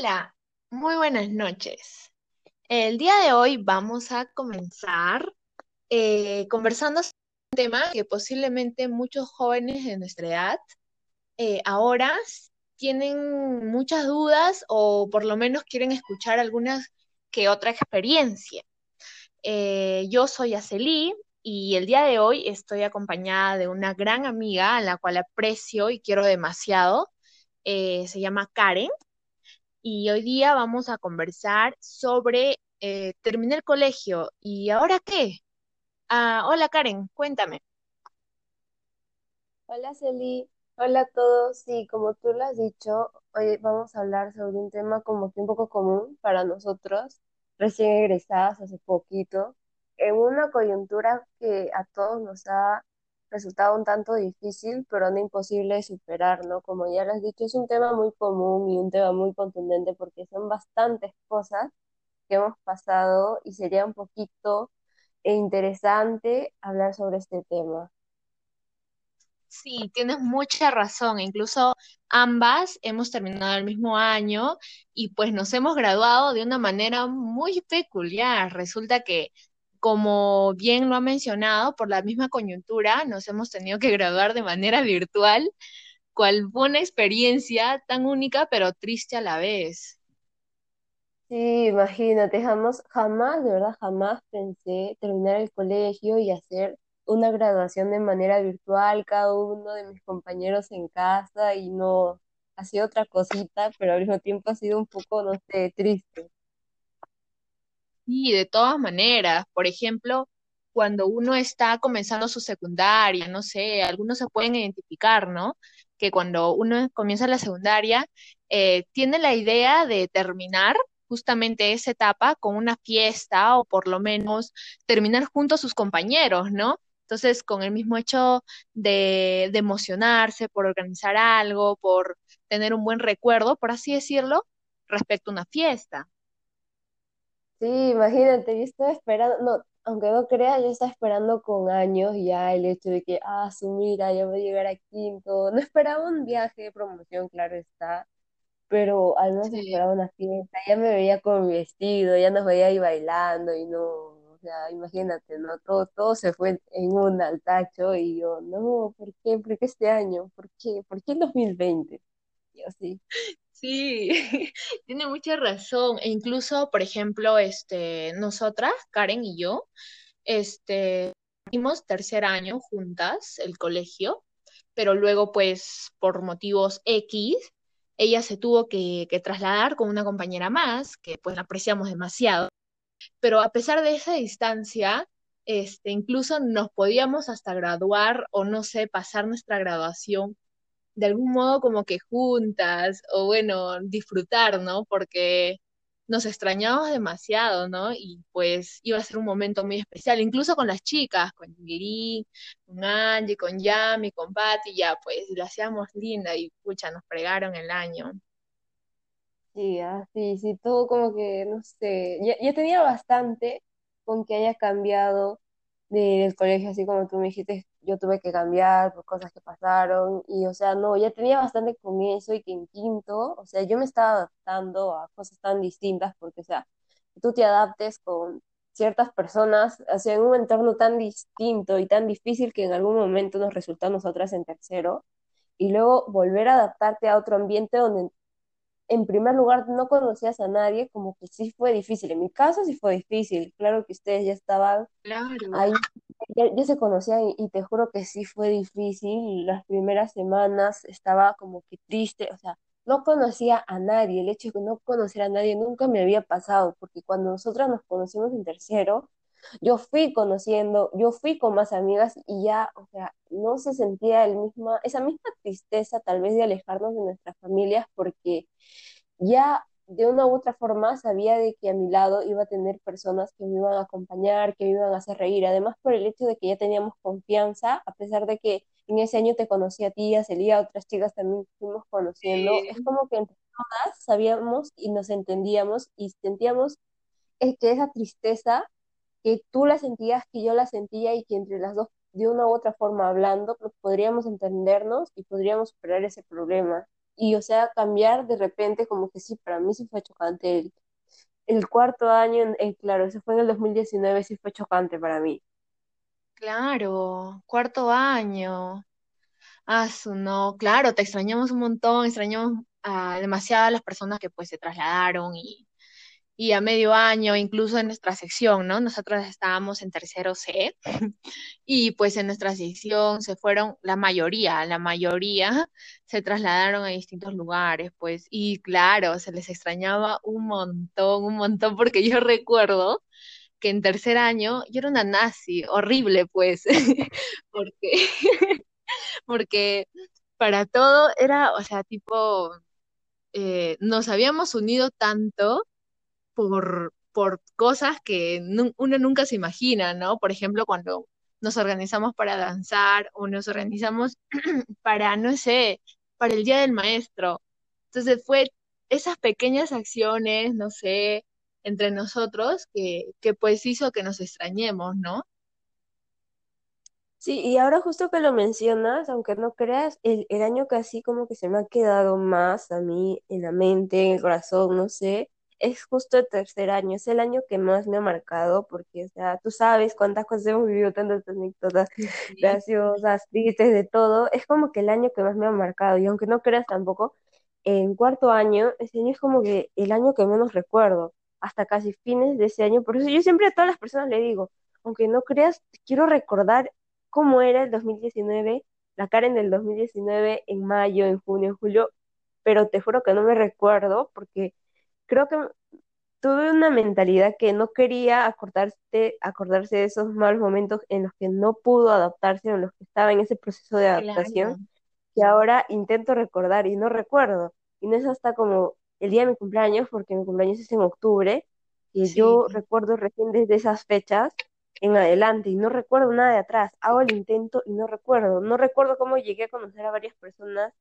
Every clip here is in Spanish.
Hola, muy buenas noches. El día de hoy vamos a comenzar eh, conversando sobre un tema que posiblemente muchos jóvenes de nuestra edad eh, ahora tienen muchas dudas o por lo menos quieren escuchar alguna que otra experiencia. Eh, yo soy Aceli y el día de hoy estoy acompañada de una gran amiga a la cual aprecio y quiero demasiado. se llama Karen y hoy día vamos a conversar sobre eh, terminar el colegio. ¿Y ahora qué? Ah, hola Karen, cuéntame. Hola Celi, hola a todos. Sí, como tú lo has dicho, hoy vamos a hablar sobre un tema como que un poco común para nosotros, recién egresadas hace poquito, en una coyuntura que a todos nos ha resultado un tanto difícil, pero no imposible de superar, ¿no? Como ya lo has dicho, es un tema muy común y un tema muy contundente porque son bastantes cosas que hemos pasado y sería un poquito interesante hablar sobre este tema. Sí, tienes mucha razón. Incluso ambas hemos terminado el mismo año y pues nos hemos graduado de una manera muy peculiar. Resulta que como bien lo ha mencionado, por la misma coyuntura nos hemos tenido que graduar de manera virtual, cual fue una experiencia tan única pero triste a la vez. Sí, imagínate, jamás, jamás, de verdad, jamás pensé terminar el colegio y hacer una graduación de manera virtual, cada uno de mis compañeros en casa y no, ha sido otra cosita, pero al mismo tiempo ha sido un poco, no sé, triste. Y de todas maneras, por ejemplo, cuando uno está comenzando su secundaria, no sé, algunos se pueden identificar, ¿no? Que cuando uno comienza la secundaria, eh, tiene la idea de terminar justamente esa etapa con una fiesta o por lo menos terminar junto a sus compañeros, ¿no? Entonces, con el mismo hecho de emocionarse por organizar algo, por tener un buen recuerdo, por así decirlo, respecto a una fiesta. Sí, imagínate, yo estaba esperando, no, aunque no crea, yo estaba esperando con años ya el hecho de que, ah, su mira, ya voy a llegar a quinto. No esperaba un viaje de promoción, claro está, pero al menos Sí. esperaba una fiesta. Ya me veía con mi vestido, ya nos veía ahí bailando y no, o sea, imagínate, ¿no? Todo, todo se fue en un al tacho y yo, no, ¿por qué? ¿Por qué este año? ¿Por qué? ¿Por qué el 2020? Y así. Sí, tiene mucha razón. E incluso, por ejemplo, este, nosotras, Karen y yo, este, hicimos tercer año juntas el colegio, pero luego, pues, por motivos X, ella se tuvo que, trasladar con una compañera más, que pues la apreciamos demasiado. Pero a pesar de esa distancia, este, incluso nos podíamos hasta graduar o no sé, pasar nuestra graduación de algún modo como que juntas o bueno, disfrutar, ¿no? Porque nos extrañamos demasiado, ¿no? Y pues iba a ser un momento muy especial, incluso con las chicas, con Giri, con Angie, con Yami, con Patty, ya pues la hacíamos linda y pucha, nos fregaron el año. Sí, así, sí, todo como que, no sé, ya, ya tenía bastante con que haya cambiado de- del colegio, así como tú me dijiste, yo tuve que cambiar por cosas que pasaron, y o sea, no, ya tenía bastante con eso y que en quinto, o sea, yo me estaba adaptando a cosas tan distintas, porque, o sea, tú te adaptes con ciertas personas, o sea, en un entorno tan distinto y tan difícil que en algún momento nos resultó a nosotras en tercero, y luego volver a adaptarte a otro ambiente donde en primer lugar no conocías a nadie, como que sí fue difícil. En mi caso sí fue difícil. Claro que ustedes ya estaban Claro. ahí, ya, se conocían y, te juro que sí fue difícil. Las primeras semanas estaba como que triste, o sea, no conocía a nadie. El hecho de que no conociera a nadie nunca me había pasado, porque cuando nosotras nos conocimos en tercero, yo fui conociendo, yo fui con más amigas y ya, o sea, no se sentía el misma, esa misma tristeza tal vez de alejarnos de nuestras familias porque ya de una u otra forma sabía de que a mi lado iba a tener personas que me iban a acompañar, que me iban a hacer reír. Además, por el hecho de que ya teníamos confianza, a pesar de que en ese año te conocí a ti, a Celia, otras chicas también fuimos conociendo, es como que entre todas sabíamos y nos entendíamos y sentíamos es que esa tristeza que tú la sentías, que yo la sentía y que entre las dos, de una u otra forma hablando, pues podríamos entendernos y podríamos superar ese problema. Y o sea, cambiar de repente como que sí, para mí sí fue chocante el, el cuarto año, en, claro, ese fue en el 2019, sí fue chocante para mí. Claro, cuarto año. Ah, su no, claro, te extrañamos un montón, extrañamos a demasiadas las personas que pues se trasladaron y, y a medio año, incluso en nuestra sección, ¿no? Nosotros estábamos en tercero C y pues en nuestra sección se fueron la mayoría, la mayoría se trasladaron a distintos lugares, pues, y claro, se les extrañaba un montón, un montón, porque yo recuerdo que en tercer año yo era una nazi, horrible, pues, porque, porque para todo era, o sea, tipo, eh, nos habíamos unido tanto por, por cosas que uno nunca se imagina, ¿no? Por ejemplo, cuando nos organizamos para danzar o nos organizamos para, no sé, para el Día del Maestro. Entonces fue esas pequeñas acciones, no sé, entre nosotros que, que pues hizo que nos extrañemos, ¿no? Sí, y ahora justo que lo mencionas, aunque no creas, el, año que así como que se me ha quedado más a mí en la mente, en el corazón, no sé, es justo el tercer año, es el año que más me ha marcado, porque, o sea, tú sabes cuántas cosas hemos vivido, tantas anécdotas graciosas, tristes, de todo, es como que el año que más me ha marcado, y aunque no creas tampoco, en cuarto año, ese año es como que el año que menos recuerdo, hasta casi fines de ese año, por eso yo siempre a todas las personas le digo, aunque no creas, quiero recordar cómo era el 2019, la Karen del 2019 en mayo, en junio, en julio, pero te juro que no me recuerdo porque creo que tuve una mentalidad que no quería acordarse, acordarse de esos malos momentos en los que no pudo adaptarse, en los que estaba en ese proceso de adaptación, que ahora intento recordar y no recuerdo. Y no es hasta como el día de mi cumpleaños, porque mi cumpleaños es en octubre, y yo recuerdo recién desde esas fechas en adelante y no recuerdo nada de atrás. Hago el intento y no recuerdo. No recuerdo cómo llegué a conocer a varias personas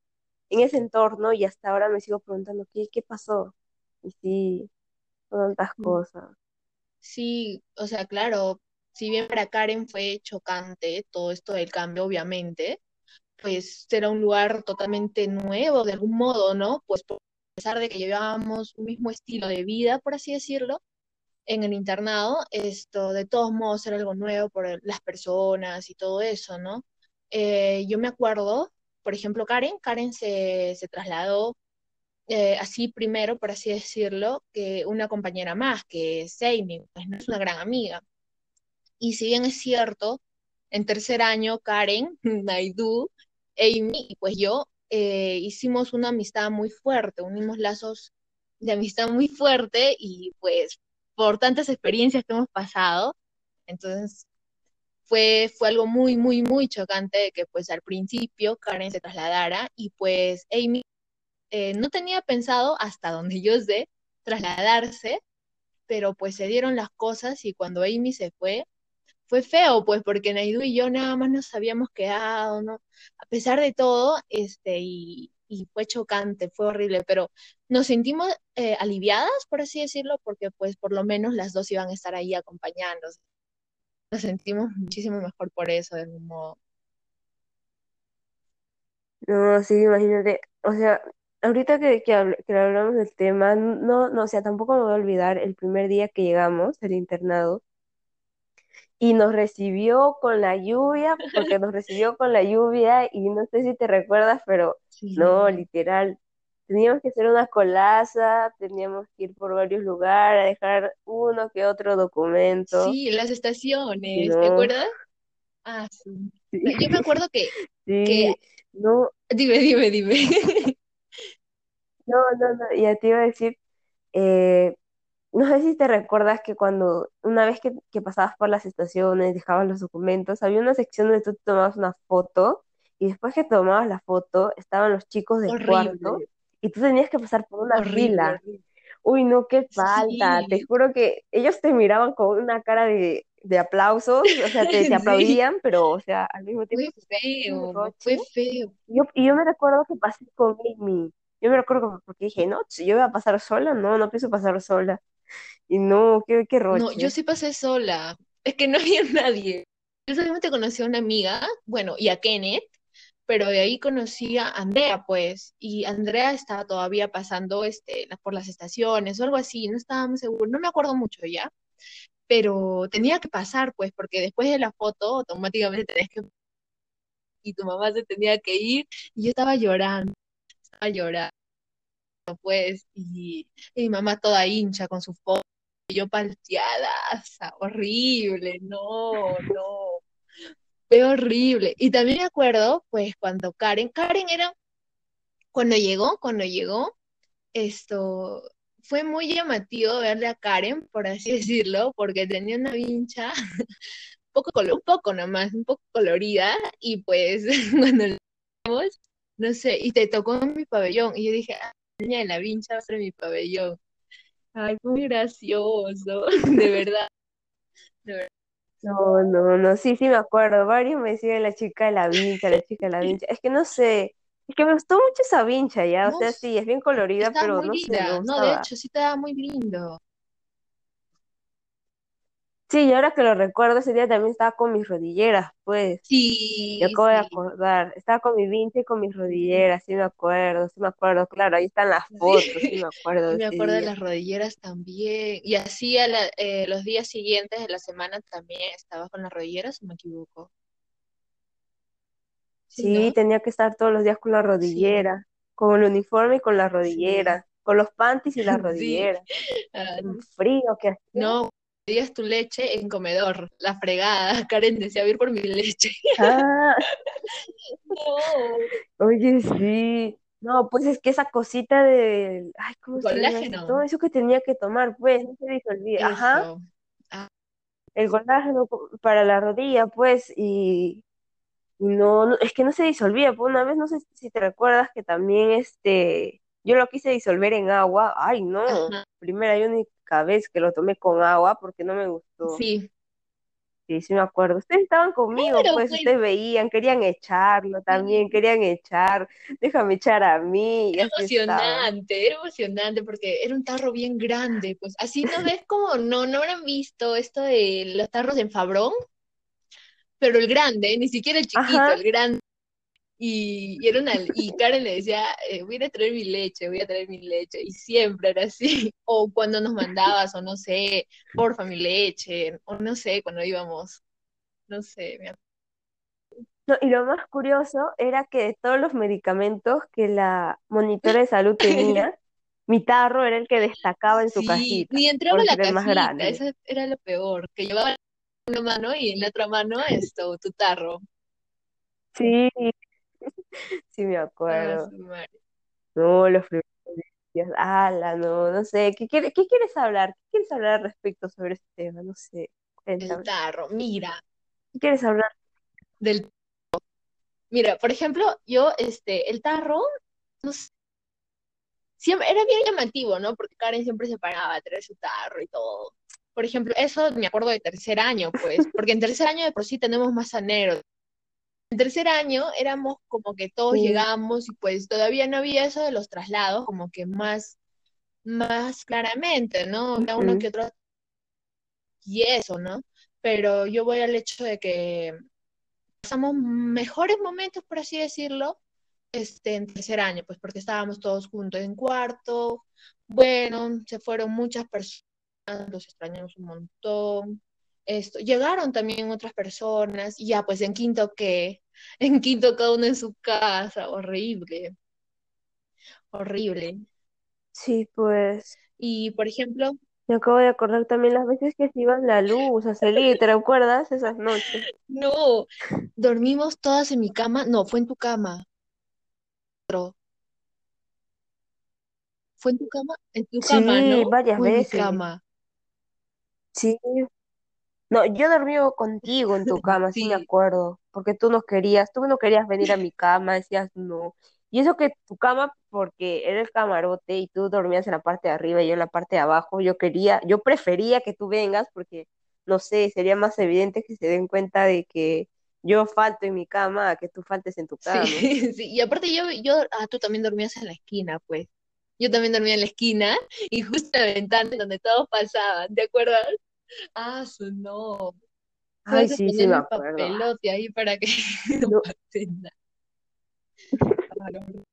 en ese entorno y hasta ahora me sigo preguntando qué, qué pasó. Y sí, tantas mm. cosas. Sí, o sea, claro, si bien para Karen fue chocante todo esto del cambio, obviamente, pues era un lugar totalmente nuevo de algún modo, ¿no? Pues a pesar de que llevábamos un mismo estilo de vida, por así decirlo, en el internado, esto de todos modos era algo nuevo por las personas y todo eso, ¿no? Eh, yo me acuerdo, por ejemplo, Karen, Karen se, se trasladó eh, así primero, por así decirlo, que una compañera más, que es Amy, pues no es una gran amiga. Y si bien es cierto, en tercer año, Karen, Naidu, Amy y pues yo eh, hicimos una amistad muy fuerte, unimos lazos de amistad muy fuerte y pues por tantas experiencias que hemos pasado, entonces fue, fue algo muy, muy, muy chocante que pues al principio Karen se trasladara y pues Amy eh, no tenía pensado, hasta donde yo sé, trasladarse, pero pues se dieron las cosas y cuando Amy se fue, fue feo, pues porque Naidu y yo nada más nos habíamos quedado, ¿no? A pesar de todo, este, y, fue chocante, fue horrible, pero nos sentimos eh, aliviadas, por así decirlo, porque pues por lo menos las dos iban a estar ahí acompañándonos. Nos sentimos muchísimo mejor por eso, de algún modo. No, sí, imagínate, o sea, ahorita que, que, hablamos del tema, no, no, o sea, tampoco me voy a olvidar el primer día que llegamos al internado y nos recibió con la lluvia, porque nos recibió con la lluvia y no sé si te recuerdas, pero no, literal, teníamos que hacer una colaza, teníamos que ir por varios lugares, a dejar uno que otro documento. Sí, las estaciones, ¿te acuerdas? Ah, sí. Yo me acuerdo que, sí. que... No. Dime, dime, dime. No, no, no, ya te iba a decir, eh, no sé si te recuerdas que cuando una vez que, pasabas por las estaciones, dejabas los documentos, había una sección donde tú tomabas una foto y después que tomabas la foto estaban los chicos del cuarto y tú tenías que pasar por una fila. Uy, no, qué falta. Te juro que ellos te miraban con una cara de, aplausos, o sea, te, aplaudían, pero, o sea, al mismo tiempo. Fue feo, fue feo. Yo, y yo me recuerdo que pasé con Amy yo me recuerdo porque dije, no, si yo iba a pasar sola, no, no pienso pasar sola. Y no, qué, qué roche. No, yo sí pasé sola. Es que no había nadie. Yo solamente conocí a una amiga, bueno, y a Kenneth, pero de ahí conocí a Andrea, pues, y Andrea estaba todavía pasando este, por las estaciones o algo así, no estábamos seguros, no me acuerdo mucho ya, pero tenía que pasar, pues, porque después de la foto automáticamente tenés que... Y tu mamá se tenía que ir y yo estaba llorando, estaba llorando, pues, y, mi mamá toda hincha con su foto, y yo palteada, horrible, no, no, fue horrible. Y también me acuerdo, pues, cuando Karen, Karen era, cuando llegó, cuando llegó, esto, fue muy llamativo verle a Karen, por así decirlo, porque tenía una vincha un poco, un poco nomás, un poco colorida, y pues cuando la vimos, no sé, y te tocó en mi pabellón, y yo dije, ah, niña de la vincha ser mi pabellón. Ay, muy gracioso, de verdad. De verdad. No, no, no, sí, sí me acuerdo. Varios me decían la chica de la vincha, la chica de la vincha. Es que no sé, es que me gustó mucho esa vincha, ya, o sea, sí, es bien colorida, pero no sé, No, de hecho, sí estaba muy lindo. Sí, y ahora que lo recuerdo, ese día también estaba con mis rodilleras, pues. Sí, Yo acabo de acordar. Estaba con mi vincha y con mis rodilleras, sí me acuerdo, sí me acuerdo. Claro, ahí están las fotos, sí me acuerdo. me acuerdo de las rodilleras también. Y así a eh, los días siguientes de la semana también estaba con las rodilleras, si me equivoco. Sí, tenía que estar todos los días con la rodillera, con el uniforme y con la rodillera, con los panties y la rodillera. Ah, frío que hacía. no, pedías tu leche en comedor, la fregada. Karen decía, ir por mi leche. Ah, No, oye, sí. No, pues es que esa cosita de, ay, ¿cómo se llama colágeno. Todo eso que tenía que tomar, pues, no se disolvía. Ajá. Ah, el colágeno co- para la rodilla, pues, y y no, no, es que no se disolvía. Pues una vez, no sé si te recuerdas que también, este, yo lo quise disolver en agua. Ay, no, ajá. primera y única vez que lo tomé con agua porque no me gustó. Sí. Sí, sí me acuerdo. Ustedes estaban conmigo, Pero pues pues, ustedes veían, querían echarlo también, querían echar, déjame echar a mí, Era emocionante, era emocionante porque era un tarro bien grande, pues así no ves como, no, no habrán visto esto de los tarros en Fabrón, pero el grande, ni siquiera el chiquito, Ajá, el grande, y, y era una, y Karen le decía, eh, voy a traer mi leche, voy a traer mi leche, y siempre era así, o cuando nos mandabas, o no sé, porfa mi leche, o no sé, cuando íbamos, no sé, acuerdo. No, y lo más curioso era que de todos los medicamentos que la monitora de salud tenía, mi tarro era el que destacaba en su Sí, cajita, ni entraba la el más cajita, grande. eso era lo peor, que llevaba una mano y en la otra mano esto, tu tarro. Sí, sí me Ah, acuerdo. No, los primeros días, ala, no, no sé, ¿qué qué quieres hablar? ¿Qué quieres hablar al respecto sobre este tema? No sé, El tarro, mira, ¿Qué quieres hablar? del, mira, por ejemplo, yo, este, el tarro, no sé, siempre, era bien llamativo, ¿no? Porque Karen siempre se paraba a traer su tarro y todo. Por ejemplo, eso me acuerdo de tercer año, pues, porque en tercer año de por sí tenemos más aneros. En tercer año éramos como que todos Sí, llegamos y pues todavía no había eso de los traslados, como que más, más claramente, ¿no? Había uno que otro y eso, ¿no? Pero yo voy al hecho de que pasamos mejores momentos, por así decirlo, este, en tercer año, pues porque estábamos todos juntos en cuarto, bueno, se fueron muchas personas, los extrañamos un montón, esto, llegaron también otras personas, y ya pues en quinto que, en quinto cada uno en su casa, horrible, horrible. Sí, pues Y por ejemplo, me acabo de acordar también las veces que se iba la luz a salir, ¿te recuerdas esas noches? no, dormimos todas en mi cama, no, fue en tu cama, fue en tu cama, en tu cama, Sí, ¿no? varias en mi veces. cama. Sí, No, yo dormí contigo en tu cama, sí me Sí, acuerdo, porque tú no querías, tú no querías venir a mi cama, decías no. Y eso que tu cama, porque era el camarote y tú dormías en la parte de arriba y yo en la parte de abajo, yo quería, yo prefería que tú vengas porque, no sé, sería más evidente que se den cuenta de que yo falto en mi cama a que tú faltes en tu sí, cama. sí. Y aparte yo, yo, ah, tú también dormías en la esquina, pues. Yo también dormía en la esquina y justo en la ventana en donde todos pasaban, ¿te acuerdas? Ah, su no. Ay, sí, sí me acuerdo. Ah, papelote ahí para que no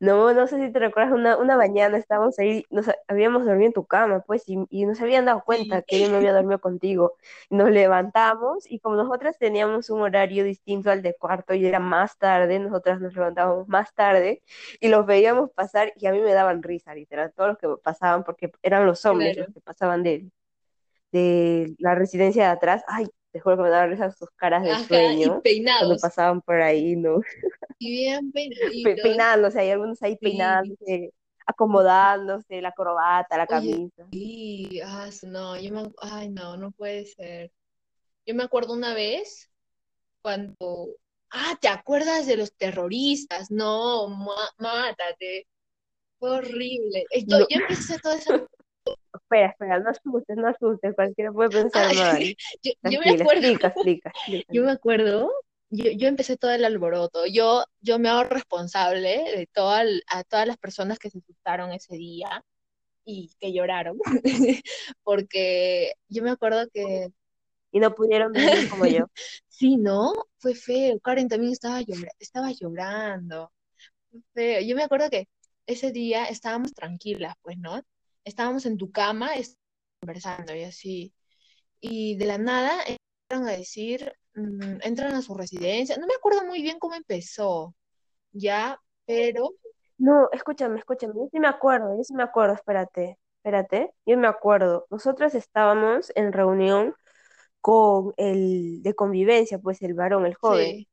No. No, sé si te recuerdas, una, una mañana estábamos ahí, nos habíamos dormido en tu cama, pues, y, y nos habían dado cuenta que yo me había dormido contigo. Nos levantamos y como nosotras teníamos un horario distinto al de cuarto y era más tarde, nosotras nos levantábamos más tarde y los veíamos pasar y a mí me daban risa, literal, todos los que pasaban, porque eran los hombres los que pasaban de, de la residencia de atrás. Ay, te juro que me daban risa sus caras de sueño cuando pasaban por ahí, ¿no? Y bien peinaditos. Peinándose, hay algunos ahí peinándose, acomodándose, la corbata, la camisa. Sí, ah, no, yo me, ay, no, no puede ser. Yo me acuerdo una vez cuando, ah, ¿te acuerdas de los terroristas? No, mátate. Fue horrible. Yo, yo empecé todo eso. Espera, espera, no asustes, no asustes, cualquiera puede pensar mal. yo, yo, me acuerdo, explica, explica, explica. Yo me acuerdo yo, yo, empecé todo el alboroto. Yo, yo me hago responsable de toda, a todas las personas que se asustaron ese día y que lloraron, porque yo me acuerdo que... Y no pudieron venir como yo. sí, ¿no? Fue feo. Karen también estaba, estaba llorando. Fue feo. Yo me acuerdo que ese día estábamos tranquilas, pues, ¿no? Estábamos en tu cama conversando y así. Y de la nada empezaron a decir, Mm, entran a su residencia. No me acuerdo muy bien cómo empezó, ya, pero... No, escúchame, escúchame, yo sí me acuerdo, yo sí me acuerdo, espérate, espérate, yo me acuerdo. Nosotros estábamos en reunión con el de convivencia, pues el varón, el joven.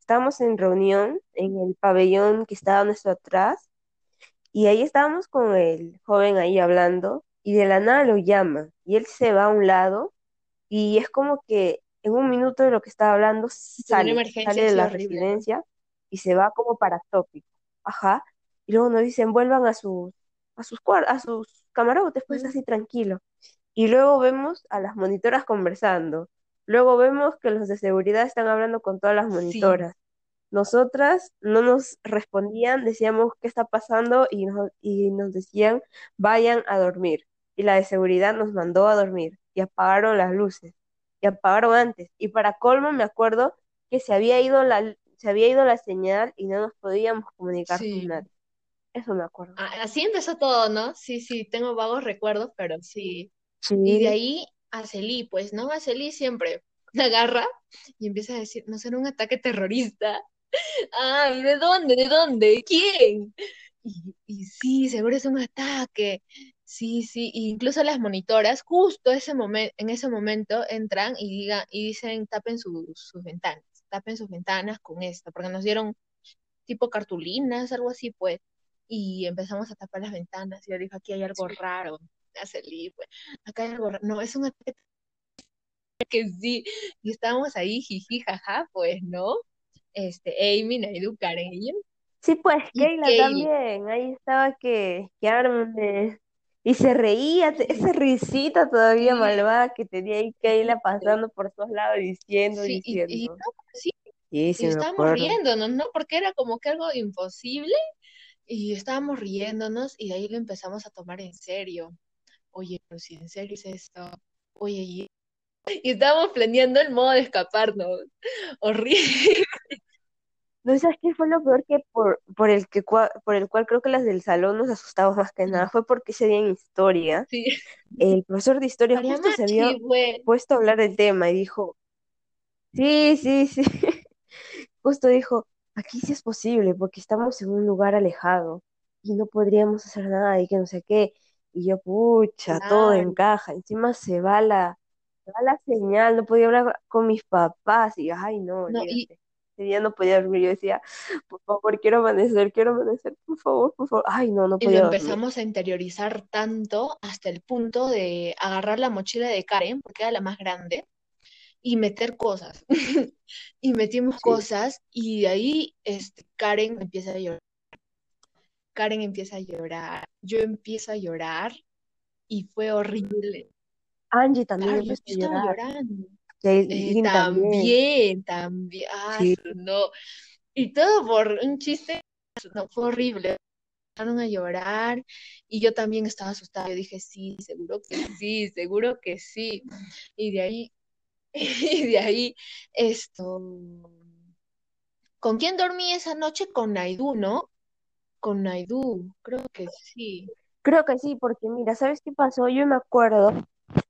Estábamos en reunión en el pabellón que estaba nuestro atrás y ahí estábamos con el joven ahí hablando y de la nada lo llama y él se va a un lado y es como que en un minuto de lo que estaba hablando sale, sale de la residencia y se va como para tópico. Ajá. Y luego nos dicen, vuelvan a sus, a sus, a sus camarotes, pues así tranquilo. Y luego vemos a las monitoras conversando. Luego vemos que los de seguridad están hablando con todas las monitoras. Nosotras no nos respondían, decíamos qué está pasando y y nos decían vayan a dormir. Y la de seguridad nos mandó a dormir y apagaron las luces y apagaron antes. Y para colmo me acuerdo que se había ido la, se había ido la señal y no nos podíamos comunicar con nadie. Eso me acuerdo. Ah, así empezó todo, ¿no? Sí, sí, tengo vagos recuerdos, pero sí. Y de ahí a Celí, pues, ¿no? A Celí siempre la agarra y empieza a decir, no será un ataque terrorista. Ay, ¿de dónde? ¿De dónde? ¿Quién? Y, y sí, seguro es un ataque. Sí, sí, incluso las monitoras, justo ese momento, en ese momento entran y digan, y dicen tapen sus ventanas, tapen sus ventanas con esto, porque nos dieron tipo cartulinas, algo así, pues, y empezamos a tapar las ventanas, y yo dije, aquí hay algo raro, hace pues, acá hay algo raro, no, es un que sí, y estábamos ahí, jiji, jaja, pues, ¿no? Este, Amy, Naidu, yo. Sí, pues, Keila también, ahí estaba que, que arme y se reía, esa risita todavía malvada que tenía ahí Keila pasando por todos lados diciendo, diciendo. Y, sí, y estábamos riéndonos, ¿no? Porque era como que algo imposible y estábamos riéndonos y de ahí lo empezamos a tomar en serio. Oye, pero si en serio es esto, oye, y, y estábamos planeando el modo de escaparnos. Horrible. ¿No sabes qué fue lo peor que por, por, el que por el cual creo que las del salón nos asustamos más que nada? Fue porque ese día en historia, el profesor de historia justo se había puesto a hablar del tema y dijo, sí, sí, sí, justo dijo, aquí sí es posible porque estamos en un lugar alejado y no podríamos hacer nada y que no sé qué. Y yo, pucha, todo encaja. Encima se va la, se va la señal, no podía hablar con mis papás y, ay, no, no día no podía dormir. Yo decía, por favor, quiero amanecer, quiero amanecer, por favor, por favor. Ay, no, no podía. Y lo empezamos a interiorizar tanto hasta el punto de agarrar la mochila de Karen, porque era la más grande, y meter cosas. y metimos cosas, y de ahí este, Karen empieza a llorar. Karen empieza a llorar, yo empiezo a llorar, y fue horrible. Angie también yo estaba llorando eh, también, también, ay, no. Y todo por un chiste, no, fue horrible. Empezaron a llorar y yo también estaba asustada. Yo dije, sí, seguro que sí, seguro que sí. Y de ahí, y de ahí, esto, ¿Con quién dormí esa noche? Con Naidu, ¿no? Con Naidu, creo que sí. Creo que sí, porque mira, ¿sabes qué pasó? Yo me acuerdo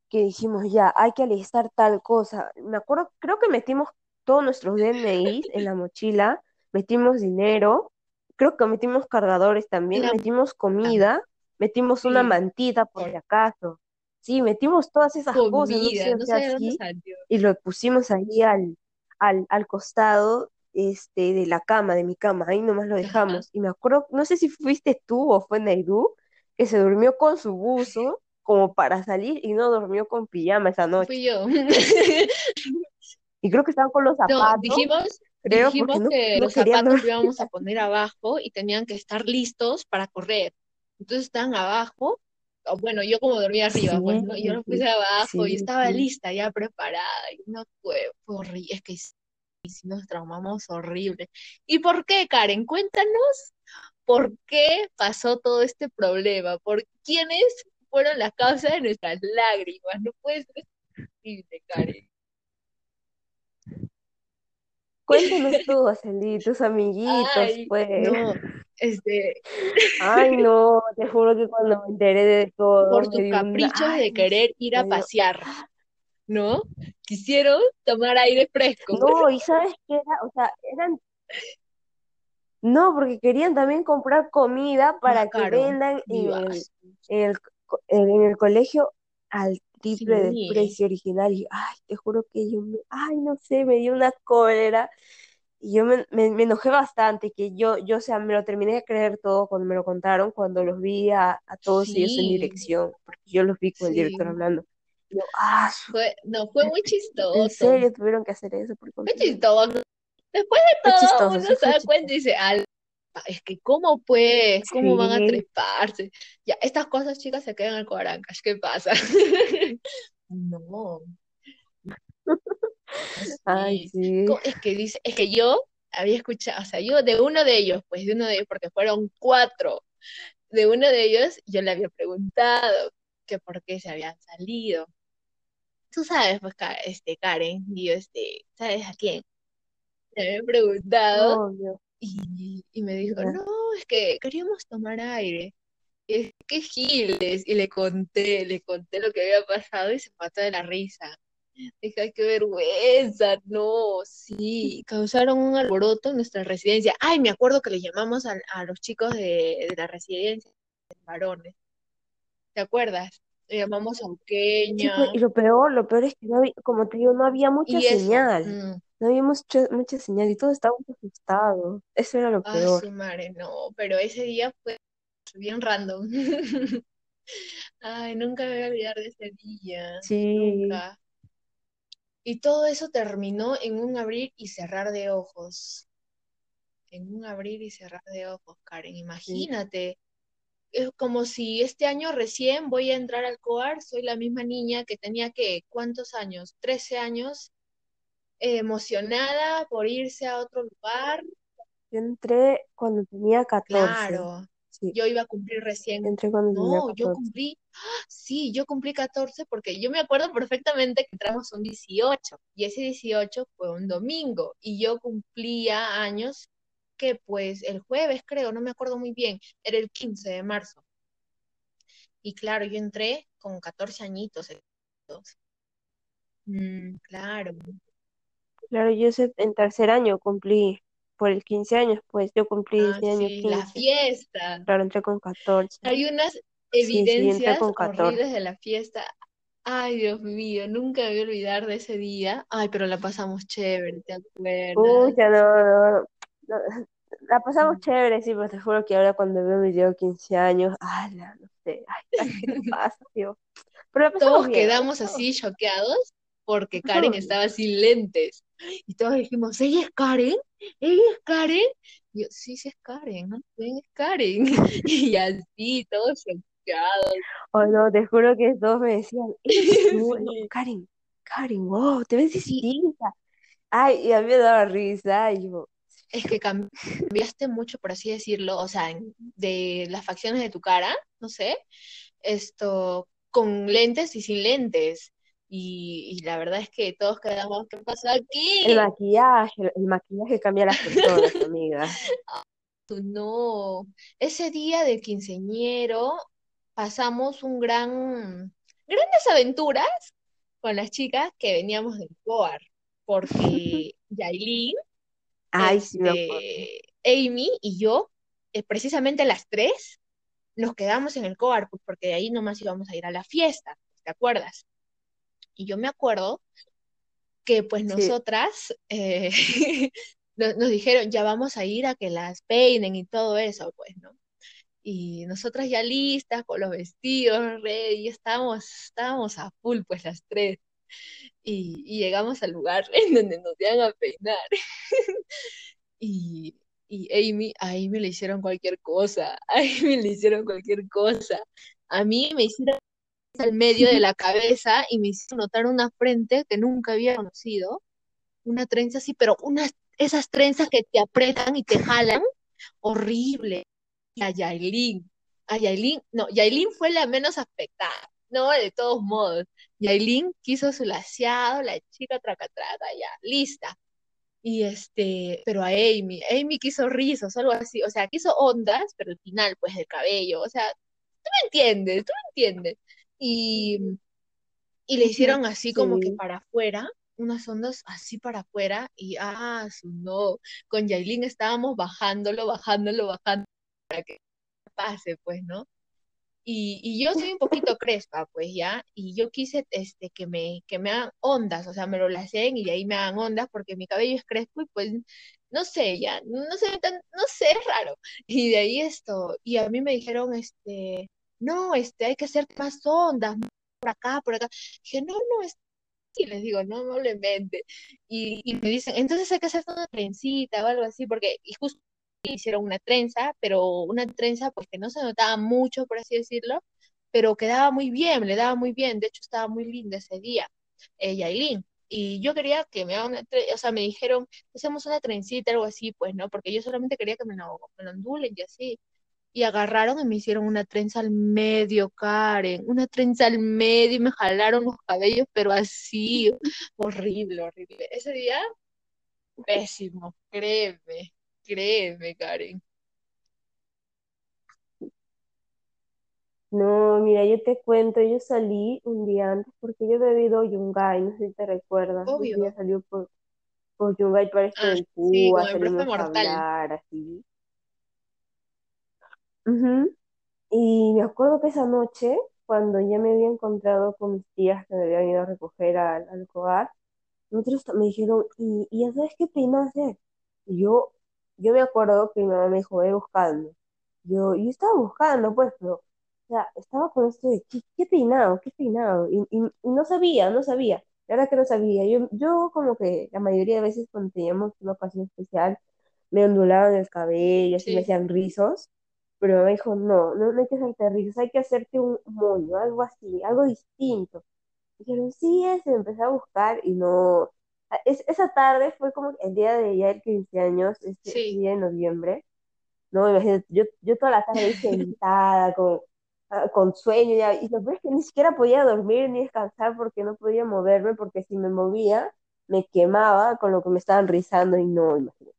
que dijimos, ya, hay que alistar tal cosa. Me acuerdo, creo que metimos todos nuestros DNIs en la mochila, metimos dinero, creo que metimos cargadores también, La- metimos comida, metimos una mantita por si acaso. Sí, metimos todas esas cosas, no sé, no sé y lo pusimos ahí al, al, al costado este, de la cama, de mi cama, ahí nomás lo Ajá. dejamos. Y me acuerdo, no sé si fuiste tú o fue Naidu, que se durmió con su buzo como para salir y no durmió con pijama esa noche. Fui yo. Y creo que estaban con los No, zapatos, dijimos, creo, dijimos no, que no los zapatos lo íbamos a poner abajo y tenían que estar listos para correr. Entonces estaban abajo, bueno, yo como dormía arriba, pues, ¿no? Yo los Sí, puse abajo y sí, estaba sí. lista, ya preparada. Y no fue, fue horrible, es que sí, sí nos traumamos horrible. ¿Y por qué, Karen? Cuéntanos por qué pasó todo este problema, por quiénes fueron la causa de nuestras lágrimas. No puede ser posible, Karen. Cuéntanos tú, Aceli, tus amiguitos, Ay, pues. no, este, Ay, no, te juro que cuando me enteré de todo por un... caprichos de querer ir a pasear, ¿no? Quisieron tomar aire fresco. No, y ¿sabes qué era? O sea, eran... No, porque querían también comprar comida para que vendan en el, en en el colegio al triple del precio original. Y, ay, te juro que yo me... Ay, no sé, me dio una cólera. Y yo me, me, me enojé bastante, que yo, yo, o sea, me lo terminé de creer todo cuando me lo contaron, cuando los vi a, a todos ellos en dirección, porque yo los vi con el director hablando. Yo, ah, Fue, no, fue muy en chistoso. serio tuvieron que hacer eso por Fue chistoso. Después de todo, chistoso, uno se fue da cuenta chistoso. y dice, "Al- es que cómo pues, cómo van a treparse. Ya, estas cosas, chicas, se quedan al Coarancas. ¿Qué pasa? No, ay, sí. Es que dice, es que yo había escuchado, o sea, yo de uno de ellos, pues de uno de ellos, porque fueron cuatro, de uno de ellos yo le había preguntado que por qué se habían salido. Tú sabes, pues, este, Karen, y yo, este, ¿sabes a quién? Le había preguntado Obvio. Y, y me dijo, no, es que queríamos tomar aire. Y es que giles, y le conté, le conté lo que había pasado y se mató de la risa. Dije, ay, qué vergüenza, no, sí, causaron un alboroto en nuestra residencia. Ay, me acuerdo que le llamamos a, a los chicos de, de la residencia, varones, ¿te acuerdas? Le llamamos a Sí, Uqueña y lo peor, lo peor es que no había, como te digo, no había mucha y eso. señal. mm, No había mucha, mucha señal y todos estábamos asustados. Eso era lo Ah, peor. su madre, no, pero ese día fue bien random. Ay, nunca me voy a olvidar de ese día, Sí, nunca. Y todo eso terminó en un abrir y cerrar de ojos. En un abrir y cerrar de ojos, Karen, sí. imagínate. Es como si este año recién voy a entrar al COAR, soy la misma niña que tenía que, ¿cuántos años? 13 años, eh, emocionada por irse a otro lugar. Yo entré cuando tenía 14. Claro, Sí, yo iba a cumplir recién. entré cuando tenía No, yo 14. cumplí, ¡ah! sí, yo cumplí 14 porque yo me acuerdo perfectamente que entramos un 18 y ese 18 fue un domingo y yo cumplía años que pues el jueves creo, no me acuerdo muy bien, era el 15 de marzo. Y claro, yo entré con 14 añitos. Mm, claro. Claro, yo en tercer año cumplí, por el 15 años, pues yo cumplí Ah, ese año sí, la 15. fiesta. Claro, entré con 14. Hay unas Sí, sí, evidencias con 14. horribles de la fiesta. Ay, Dios mío, nunca me voy a olvidar de ese día. Ay, pero la pasamos chévere, ¿te acuerdas? Pucha, no, no, no. La pasamos chévere, sí, pero te juro que ahora cuando veo mi video de 15 años, ala, no sé, ay, ay, ¿qué te pasa, tío? Pero la pasamos Todos bien, quedamos así choqueados porque Karen estaba sin lentes. Y todos dijimos, ¿ella es Karen? ¿Ella es Karen? Y yo, sí, sí es Karen, ¿no? Es Karen. Y así, todos choqueados. Oh, no, te juro que todos me decían, eres tú, no, Sí. Karen, Karen, wow, te ves distinta. Ay, y a mí me daba risa, y yo, es que cambiaste mucho, por así decirlo, o sea, de las facciones de tu cara, no sé, esto, con lentes y sin lentes. Y, la verdad es que todos quedamos, ¿qué pasa aquí? El maquillaje, el maquillaje cambia a las personas, amiga. No, ese día del quinceñero pasamos un gran, grandes aventuras con las chicas que veníamos del COAR, porque Yailin, Ay, sí este, Amy y yo, eh, precisamente las tres, nos quedamos en el COAR, pues, porque de ahí nomás íbamos a ir a la fiesta, ¿te acuerdas? Y yo me acuerdo que pues nosotras eh, nos, dijeron, ya vamos a ir a que las peinen y todo eso, pues, ¿no? Y nosotras ya listas con los vestidos, ready, estábamos, estábamos a full, pues las tres. Y, y llegamos al lugar en donde nos iban a peinar. y, y Amy, a Amy le hicieron cualquier cosa, a Amy le hicieron cualquier cosa. A mí me hicieron al medio de la cabeza y me hicieron notar una frente que nunca había conocido, una trenza así, pero unas, esas trenzas que te apretan y te jalan, horrible. Y a Yailin, a Yailin, no, Yailin fue la menos afectada, no, de todos modos. Yailin quiso su laseado, la chica traca traca, ya, lista. Y este, pero a Amy, Amy quiso rizos, algo así, o sea, quiso ondas, pero al final, pues, del cabello, o sea, tú me entiendes, tú me entiendes. Y, y le hicieron así como que para afuera, unas ondas así para afuera, y ah, no, con Yailin estábamos bajándolo, bajándolo, bajando para que pase, pues, ¿no? Y, yo soy un poquito crespa, pues ya, y yo quise este, que, me, que me hagan ondas, o sea, me lo lacen y de ahí me hagan ondas porque mi cabello es crespo y pues, no sé, ya, no sé, no sé, es raro. Y de ahí esto, y a mí me dijeron, este, no, este, hay que hacer más ondas, por acá, por acá. dije, no, no, es y les digo, no, no le mente. Y, y me dicen, entonces hay que hacer una trencita o algo así, porque, y justo hicieron una trenza, pero una trenza pues que no se notaba mucho, por así decirlo, pero quedaba muy bien, le daba muy bien, de hecho estaba muy linda ese día, eh, Yailin. Y yo quería que me hagan una, o sea, me dijeron, hacemos una trencita, algo así, pues, ¿no? Porque yo solamente quería que me lo, me lo ondulen y así. Y agarraron y me hicieron una trenza al medio, Karen, una trenza al medio y me jalaron los cabellos, pero así, horrible, horrible. Ese día, pésimo, créeme. Créeme, Karen. No, mira, yo te cuento, yo salí un día antes porque yo he bebido Yungay, no sé si te recuerdas. Obvio. Yo salió por, por Yungay para esto Ah, del sí, Cuba, con el profe salimos a mortal. hablar, así. Ujú. Y me acuerdo que esa noche, cuando ya me había encontrado con mis tías que me habían ido a recoger al, al COAR, nosotros me dijeron, ¿y, y ya sabes qué peinas hacer? Y yo yo me acuerdo que mi mamá me dijo, ve buscando. Yo, yo estaba buscando, pues, pero, o sea, estaba con esto de, ¿qué, qué peinado? ¿Qué peinado? Y, y, no sabía, no sabía. La verdad que no sabía. Yo, yo como que la mayoría de veces cuando teníamos una ocasión especial, me ondulaban el cabello, así me hacían rizos, pero me dijo, no, no, no hay que hacerte rizos, hay que hacerte un moño, algo así, algo distinto. Dijeron, sí, ese, empecé a buscar y no, es, esa tarde fue como el día de ya el 15 años, este, día de noviembre, ¿no? Imagínate, yo, yo toda la tarde sentada, con, ah, con sueño, ya, y lo peor es que ni siquiera podía dormir ni descansar porque no podía moverme, porque si me movía, me quemaba con lo que me estaban rizando y no, imagínate.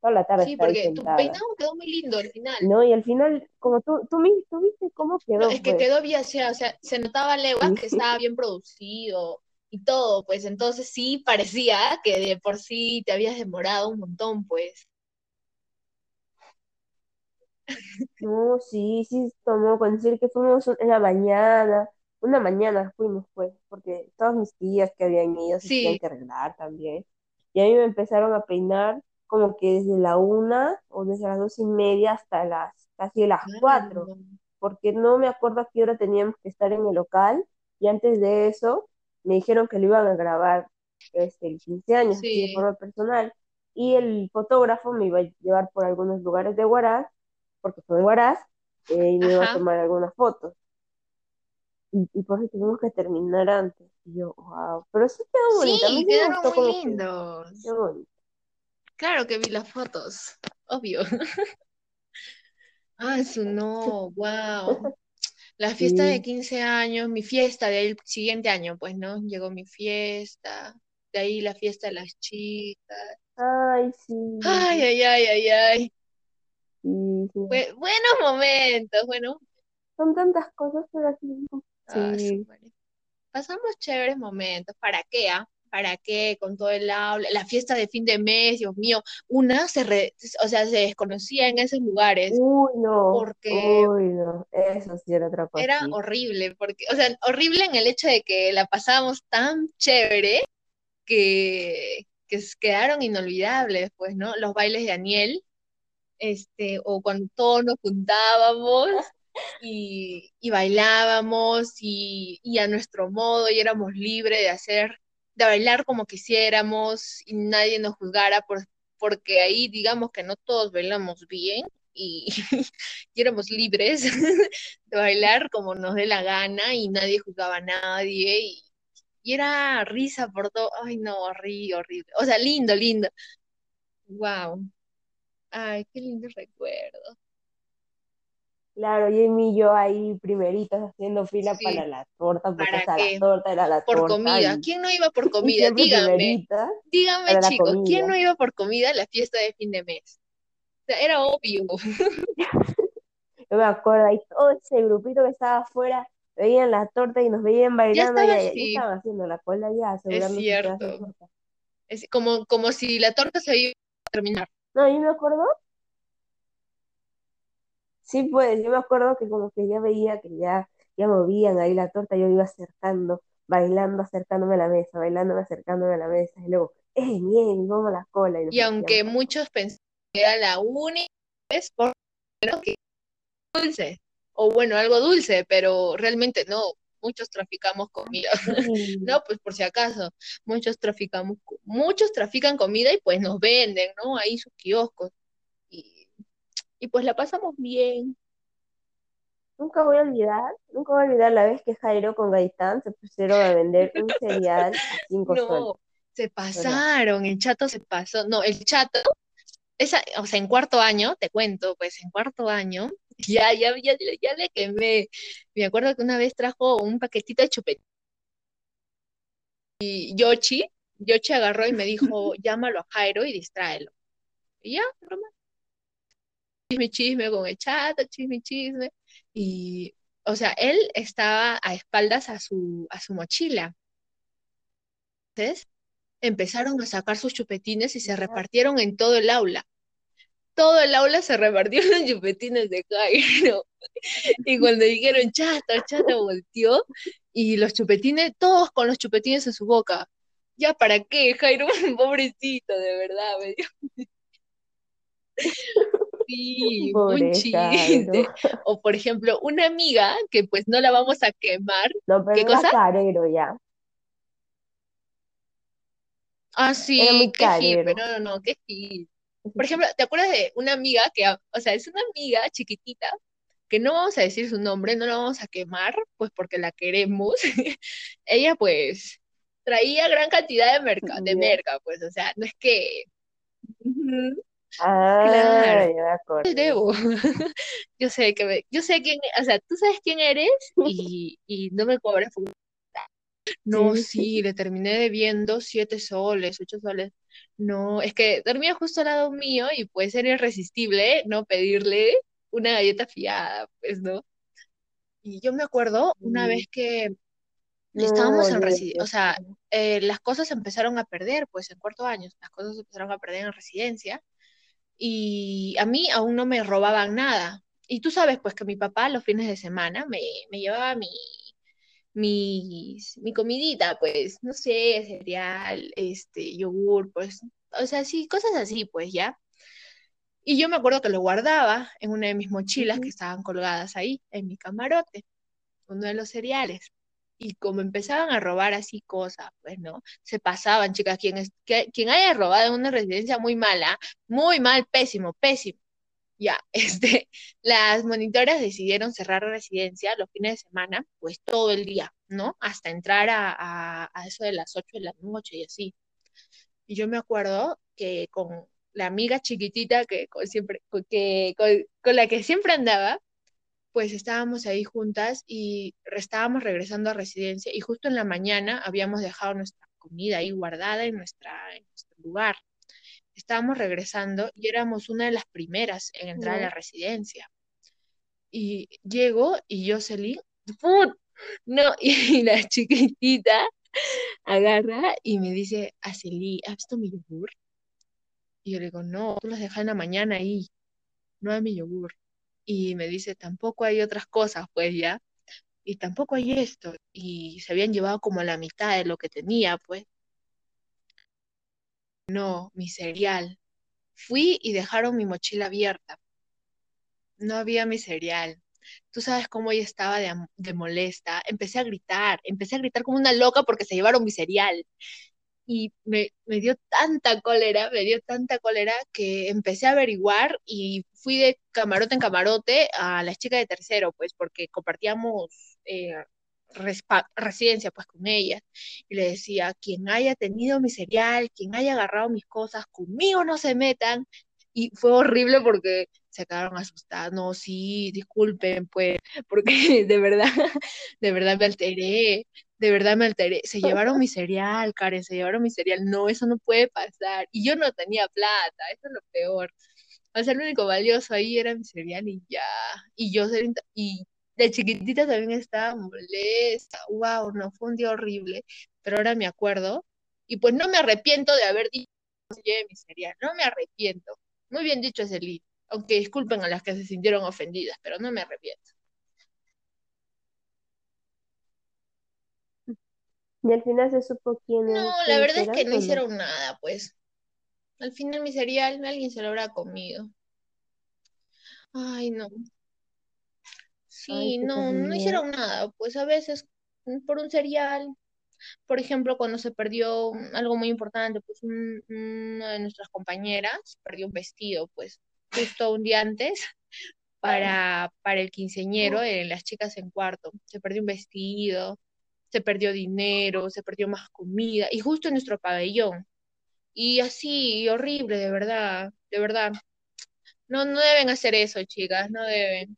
Toda la tarde sí, porque tu peinado quedó muy lindo al final. No, y al final, como tú, tú, tú viste cómo quedó. es que pues. quedó bien, o sea, se notaba legua que estaba bien producido, y todo, pues entonces sí parecía que de por sí te habías demorado un montón, pues. No, sí, sí, tomó con decir que fuimos en la mañana, una mañana fuimos, pues, porque todas mis tías que habían ido se tenían que arreglar también. Y a mí me empezaron a peinar como que desde la una o desde las dos y media hasta las casi las cuatro, porque no me acuerdo a qué hora teníamos que estar en el local, y antes de eso me dijeron que lo iban a grabar este, el 15 años de forma personal y el fotógrafo me iba a llevar por algunos lugares de Huaraz, porque fue en Huaraz, eh, y me iba a tomar algunas fotos. Y, por eso tuvimos que terminar antes. Y yo, wow, pero sí quedó bonito. Sí, quedaron muy lindos. Claro que vi las fotos, obvio. ah, su no, wow. La fiesta de 15 años, mi fiesta del siguiente año, pues, ¿no? Llegó mi fiesta, de ahí la fiesta de las chicas. Ay, sí. Ay, ay, ay, ay, ay. Sí, sí. buenos momentos, bueno. Son tantas cosas, pero así. Ah, sí. Pasamos chéveres momentos. ¿Para qué? Ah? ¿Para qué? Con todo el aula, la fiesta de fin de mes, Dios mío, una se, o sea, se desconocía en esos lugares. Uy, no. Porque Uy, no. Eso sí era otra cosa. Era horrible, porque, o sea, horrible en el hecho de que la pasábamos tan chévere que, que quedaron inolvidables, pues, ¿no? Los bailes de Daniel, este, o cuando todos nos juntábamos y, bailábamos y, y, a nuestro modo y éramos libres de hacer de bailar como quisiéramos y nadie nos juzgara por, porque ahí digamos que no todos bailamos bien y, éramos libres de bailar como nos dé la gana y nadie juzgaba a nadie y, era risa por todo, ay no, horrible, horrible, o sea, lindo, lindo, wow, ay, qué lindo recuerdo. Claro, Jamie y yo ahí primeritos haciendo fila para la torta, porque ¿Para la torta era la por torta. Por comida. ¿Quién no iba por comida? Dígame. Dígame, chicos, ¿quién no iba por comida a la fiesta de fin de mes? O sea, era obvio. yo me acuerdo ahí todo ese grupito que estaba afuera, veían la torta y nos veían bailando ya y, estaban haciendo la cola ya, Es cierto. Es como, como si la torta se iba a terminar. No, yo me acuerdo Sí, pues, yo me acuerdo que como que ya veía que ya, ya movían ahí la torta, yo iba acercando, bailando, acercándome a la mesa, bailando, acercándome a la mesa, y luego, ¡eh, bien! Vamos a la cola. Y, aunque muchos pensaban que era la única vez, por que dulce, o bueno, algo dulce, pero realmente no, muchos traficamos comida. no, pues por si acaso, muchos traficamos, muchos trafican comida y pues nos venden, ¿no? Ahí sus kioscos y pues la pasamos bien. Nunca voy a olvidar, nunca voy a olvidar la vez que Jairo con Gaitán se pusieron a vender un cereal a cinco no, se pasaron, el chato se pasó. No, el chato, esa, o sea, en cuarto año, te cuento, pues en cuarto año, ya, ya, ya, ya le quemé. Me acuerdo que una vez trajo un paquetito de chupete. Y Yoshi, Yoshi agarró y me dijo, llámalo a Jairo y distráelo. Y ya, broma chisme, chisme con el chato, chisme, chisme. Y, o sea, él estaba a espaldas a su, a su mochila. Entonces, empezaron a sacar sus chupetines y se repartieron en todo el aula. Todo el aula se repartió los chupetines de Jairo. Y cuando dijeron chato, chato volteó y los chupetines, todos con los chupetines en su boca. ¿Ya para qué, Jairo? Pobrecito, de verdad, me Sí, un chiste. O por ejemplo, una amiga que pues no la vamos a quemar. No, pero ¿Qué cosa? carero ya. Ah, sí, qué hippie, no, no, no, qué hippie. Por ejemplo, ¿te acuerdas de una amiga que, o sea, es una amiga chiquitita, que no vamos a decir su nombre, no la vamos a quemar, pues porque la queremos. Ella pues traía gran cantidad de merca, de merca, pues, o sea, no es que... Ah, claro. ya me acuerdo. Debo. yo sé que yo sé quién, o sea, tú sabes quién eres y, y no me cobras. No, sí, le terminé debiendo siete soles, ocho soles. No, es que dormía justo al lado mío y puede ser irresistible no pedirle una galleta fiada, pues, ¿no? Y yo me acuerdo una vez que estábamos en residencia, o sea, eh, las cosas empezaron a perder, pues en cuarto año, las cosas empezaron a perder en residencia y a mí aún no me robaban nada. Y tú sabes, pues, que mi papá los fines de semana me, llevaba mi, mi comidita, pues, no sé, cereal, este, yogur, pues, o sea, sí, cosas así, pues, ya. Y yo me acuerdo que lo guardaba en una de mis mochilas que estaban colgadas ahí, en mi camarote, uno de los cereales y como empezaban a robar así cosas, pues, ¿no? Se pasaban, chicas, quien, es, que, quien haya robado en una residencia muy mala, muy mal, pésimo, pésimo. Ya, este, las monitoras decidieron cerrar la residencia los fines de semana, pues todo el día, ¿no? Hasta entrar a, eso de las 8 de la noche y así. Y yo me acuerdo que con la amiga chiquitita que siempre, que, con la que siempre andaba, pues estábamos ahí juntas y estábamos regresando a residencia y justo en la mañana habíamos dejado nuestra comida ahí guardada en, nuestra, en nuestro lugar. Estábamos regresando y éramos una de las primeras en entrar a la residencia. Y llego y yo salí, ¡pum! No, y la chiquitita agarra y me dice, Aceli, ¿has visto mi yogur? Y yo le digo, no, tú las dejas en la mañana ahí, no hay mi yogur. Y me dice, tampoco hay otras cosas, pues ya. Y tampoco hay esto. Y se habían llevado como la mitad de lo que tenía, pues. No, mi cereal. Fui y dejaron mi mochila abierta. No había mi cereal. Tú sabes cómo ella estaba de, de, molesta. Empecé a gritar, empecé a gritar como una loca porque se llevaron mi cereal y me, me, dio tanta cólera, me dio tanta cólera que empecé a averiguar y fui de camarote en camarote a las chicas de tercero, pues porque compartíamos eh, residencia pues con ellas y le decía, quien haya tenido mi cereal, quien haya agarrado mis cosas, conmigo no se metan. Y fue horrible porque se quedaron asustados, no, sí, disculpen, pues, porque de verdad, de verdad me alteré, de verdad me alteré. Se llevaron mi cereal, Karen, se llevaron mi cereal. No, eso no puede pasar. Y yo no tenía plata, eso es lo peor. O sea, lo único valioso ahí era mi cereal y ya. Y yo, y de chiquitita también estaba molesta. Wow, no, fue un día horrible. Pero ahora me acuerdo. Y pues no me arrepiento de haber dicho que se lleve mi cereal. No me arrepiento. Muy bien dicho, Celí. Aunque disculpen a las que se sintieron ofendidas, pero no me arrepiento. Y al final se supo quién No, la verdad es que no hicieron nada, pues. Al final mi cereal alguien se lo habrá comido. Ay, no. Sí, no, no hicieron nada. Pues a veces mm, por un cereal, por ejemplo, cuando se perdió algo muy importante, pues una de nuestras compañeras perdió un vestido, pues justo un día antes para, para el quinceñero, en las chicas en cuarto. Se perdió un vestido, se perdió dinero, se perdió más comida, y justo en nuestro pabellón. Y así, horrible, de verdad, de verdad. No, no deben hacer eso, chicas, no deben.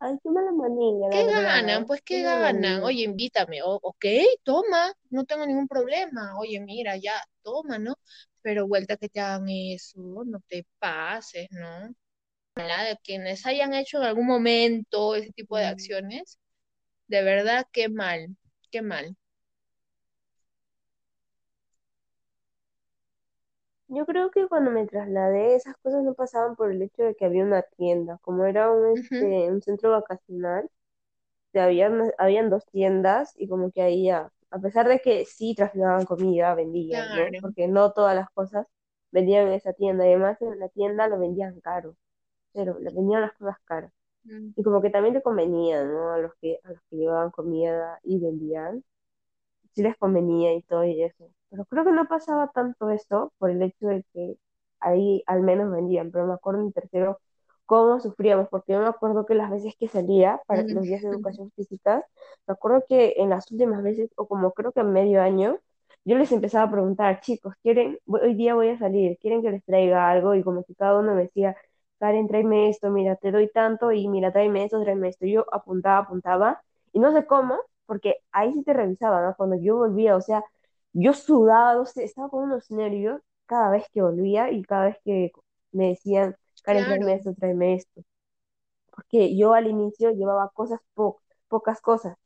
Ay, qué mala manera. ¿Qué ganan? Pues, ¿qué, ganan? Oye, invítame. ok, toma, no tengo ningún problema. Oye, mira, ya, toma, ¿no? Pero vuelta que te hagan eso, no te pases, ¿no? De quienes hayan hecho en algún momento ese tipo de acciones, de verdad, qué mal qué mal. Yo creo que cuando me trasladé, esas cosas no pasaban por el hecho de que había una tienda. Como era un, este, un centro vacacional, habían, habían dos tiendas y como que ahí ya, a pesar de que sí trasladaban comida, vendían, ¿no? Porque no todas las cosas vendían en esa tienda. Además, en la tienda lo vendían caro, pero le vendían las cosas caras. Mm. Y como que también te convenía, ¿no? A los que, a los que llevaban comida y vendían, sí les convenía y todo y eso. Pero creo que no pasaba tanto eso por el hecho de que ahí al menos vendían. Pero me acuerdo en tercero cómo sufríamos, porque yo me acuerdo que las veces que salía para los días de educación física, me acuerdo que en las últimas veces, o como creo que en medio año, yo les empezaba a preguntar, chicos, ¿quieren, hoy día voy a salir, ¿quieren que les traiga algo? Y como que cada uno me decía, Karen, tráeme esto, mira, te doy tanto y mira, tráeme esto, tráeme esto. Yo apuntaba, apuntaba y no sé cómo, porque ahí sí te revisaba, ¿no? Cuando yo volvía, o sea, yo sudaba, no sé, estaba con unos nervios cada vez que volvía y cada vez que me decían, Karen, tráeme esto, tráeme esto. Porque yo al inicio llevaba cosas, pocas cosas.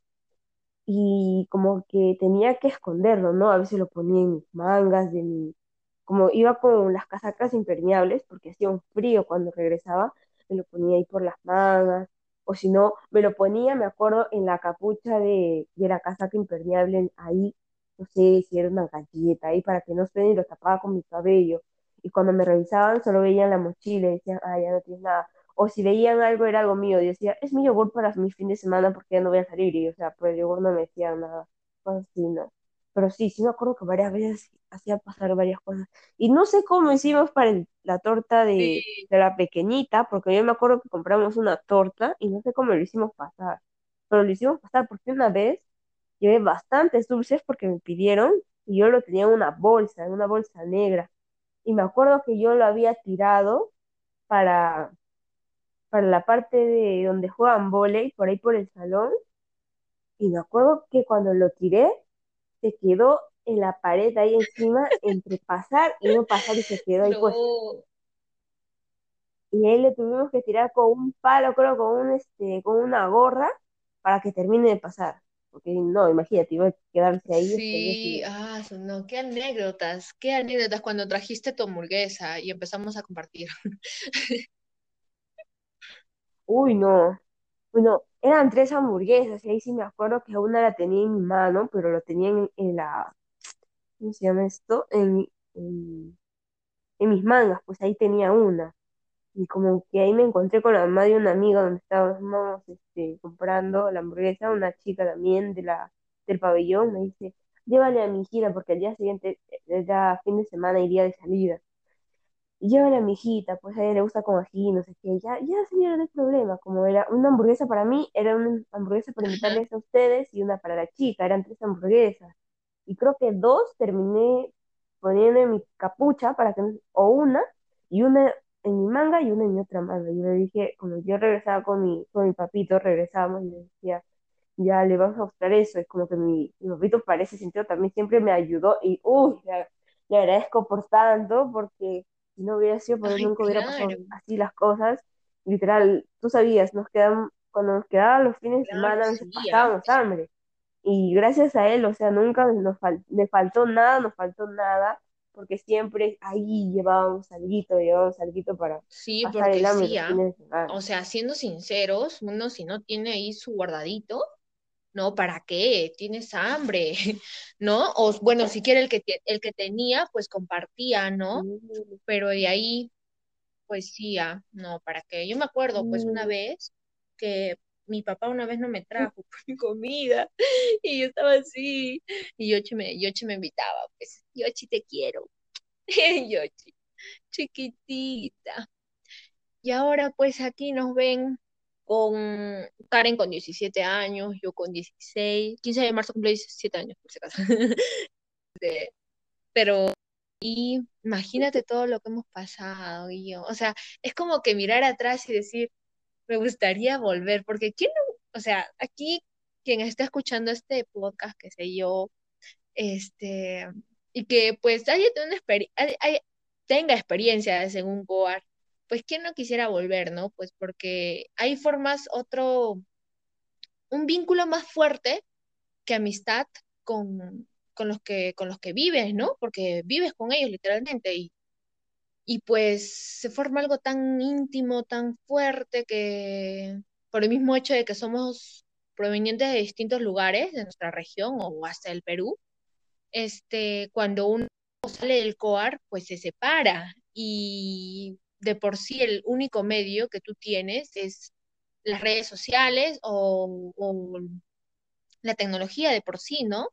Y como que tenía que esconderlo, ¿no? A veces lo ponía en mis mangas, de mi, como iba con las casacas impermeables, porque hacía un frío cuando regresaba, me lo ponía ahí por las mangas, o si no, me lo ponía, me acuerdo, en la capucha de, de la casaca impermeable, ahí, no sé si era una galleta, ahí para que no se y lo tapaba con mi cabello. Y cuando me revisaban, solo veían la mochila y decían, ah, ya no tienes nada. O si veían algo, era algo mío. Y decía, es mi yogur para mi fin de semana porque ya no voy a salir. Y, o sea, por el yogur no me decían nada. Pues así, ¿no? Pero sí, sí me acuerdo que varias veces hacía pasar varias cosas. Y no sé cómo hicimos para la torta de, la pequeñita, porque yo me acuerdo que compramos una torta y no sé cómo lo hicimos pasar. Pero lo hicimos pasar porque una vez llevé bastantes dulces porque me pidieron y yo lo tenía en una bolsa, en una bolsa negra. Y me acuerdo que yo lo había tirado para, para la parte de donde juegan volei, por ahí por el salón, y me acuerdo que cuando lo tiré, se quedó en la pared ahí encima, entre pasar y no pasar, y se quedó ahí pues. Y ahí le tuvimos que tirar con un palo, creo, con un este, con una gorra, para que termine de pasar. Porque no, imagínate, iba a quedarse ahí. Sí, ah, no, qué anécdotas, qué anécdotas cuando trajiste tu hamburguesa y empezamos a compartir. Uy, no. Bueno, eran tres hamburguesas y ahí sí me acuerdo que una la tenía en mi mano, pero lo tenía en, la, ¿cómo se llama esto? En, en, en mis mangas, pues ahí tenía una. Y como que ahí me encontré con la mamá de una amiga donde estábamos este, comprando la hamburguesa, una chica también de la, del pabellón, me dice, llévale a mi hijita porque el día siguiente, eh, ya fin de semana, iría de salida. Y llévale a mi hijita, pues a ella le gusta con ají, no sé qué, ya, ya señora, no hay problema, como era una hamburguesa para mí, era una hamburguesa para invitarles a ustedes y una para la chica, eran tres hamburguesas. Y creo que dos terminé poniendo en mi capucha para que, o una, y una en mi manga y una en mi otra manga. Yo le dije, como yo regresaba con mi, con mi papito, regresábamos y le decía, ya le vamos a mostrar eso. Es como que mi, mi papito para ese sentido también siempre me ayudó y, uy, le, agradezco por tanto, porque si no hubiera sido, pues nunca hubiera pasado así las cosas. Literal, tú sabías, nos quedan, cuando nos quedaban los fines de semana, nos pasábamos hambre. Y gracias a él, o sea, nunca nos me faltó nada, nos faltó nada porque siempre ahí llevábamos alguito, llevábamos alguito para sí, pasar el hambre sí, ¿ah? O sea, siendo sinceros, uno si no tiene ahí su guardadito, ¿no? ¿Para qué? Tienes hambre, ¿no? O bueno, si quiere el que, el que tenía, pues compartía, ¿no? Pero de ahí, pues sí, ah, no, ¿para qué? Yo me acuerdo, pues una vez que mi papá una vez no me trajo comida y yo estaba así y Yochi me, Yochi me invitaba, pues, Yochi te quiero, Yochi, chiquitita. Y ahora pues aquí nos ven con Karen con 17 años, yo con 16, 15 de marzo cumple 17 años, por si acaso. Pero y imagínate todo lo que hemos pasado, y yo, o sea, es como que mirar atrás y decir, me gustaría volver, porque quién o sea, aquí quien está escuchando este podcast, que sé yo, este, y que pues haya tenga experiencias en un coar, pues quién no quisiera volver, ¿no? Pues porque hay formas, otro, un vínculo más fuerte que amistad con, con los que, con los que vives, ¿no? Porque vives con ellos literalmente y y pues se forma algo tan íntimo, tan fuerte que por el mismo hecho de que somos provenientes de distintos lugares de nuestra región o hasta el Perú, este, cuando uno sale del COAR, pues se separa y de por sí el único medio que tú tienes es las redes sociales o, la tecnología de por sí, ¿no?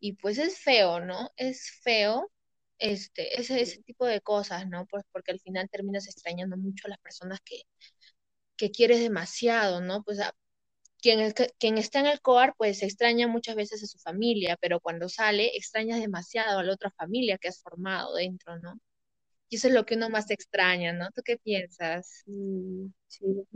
Y pues es feo, ¿no? Es feo este, ese, ese tipo de cosas, ¿no? Pues porque al final terminas extrañando mucho a las personas que, que quieres demasiado, ¿no? Pues a, quien, quien está en el COAR, pues extraña muchas veces a su familia, pero cuando sale, extrañas demasiado a la otra familia que has formado dentro, ¿no? Y eso es lo que uno más extraña, ¿no? ¿Tú qué piensas? Mm, sí.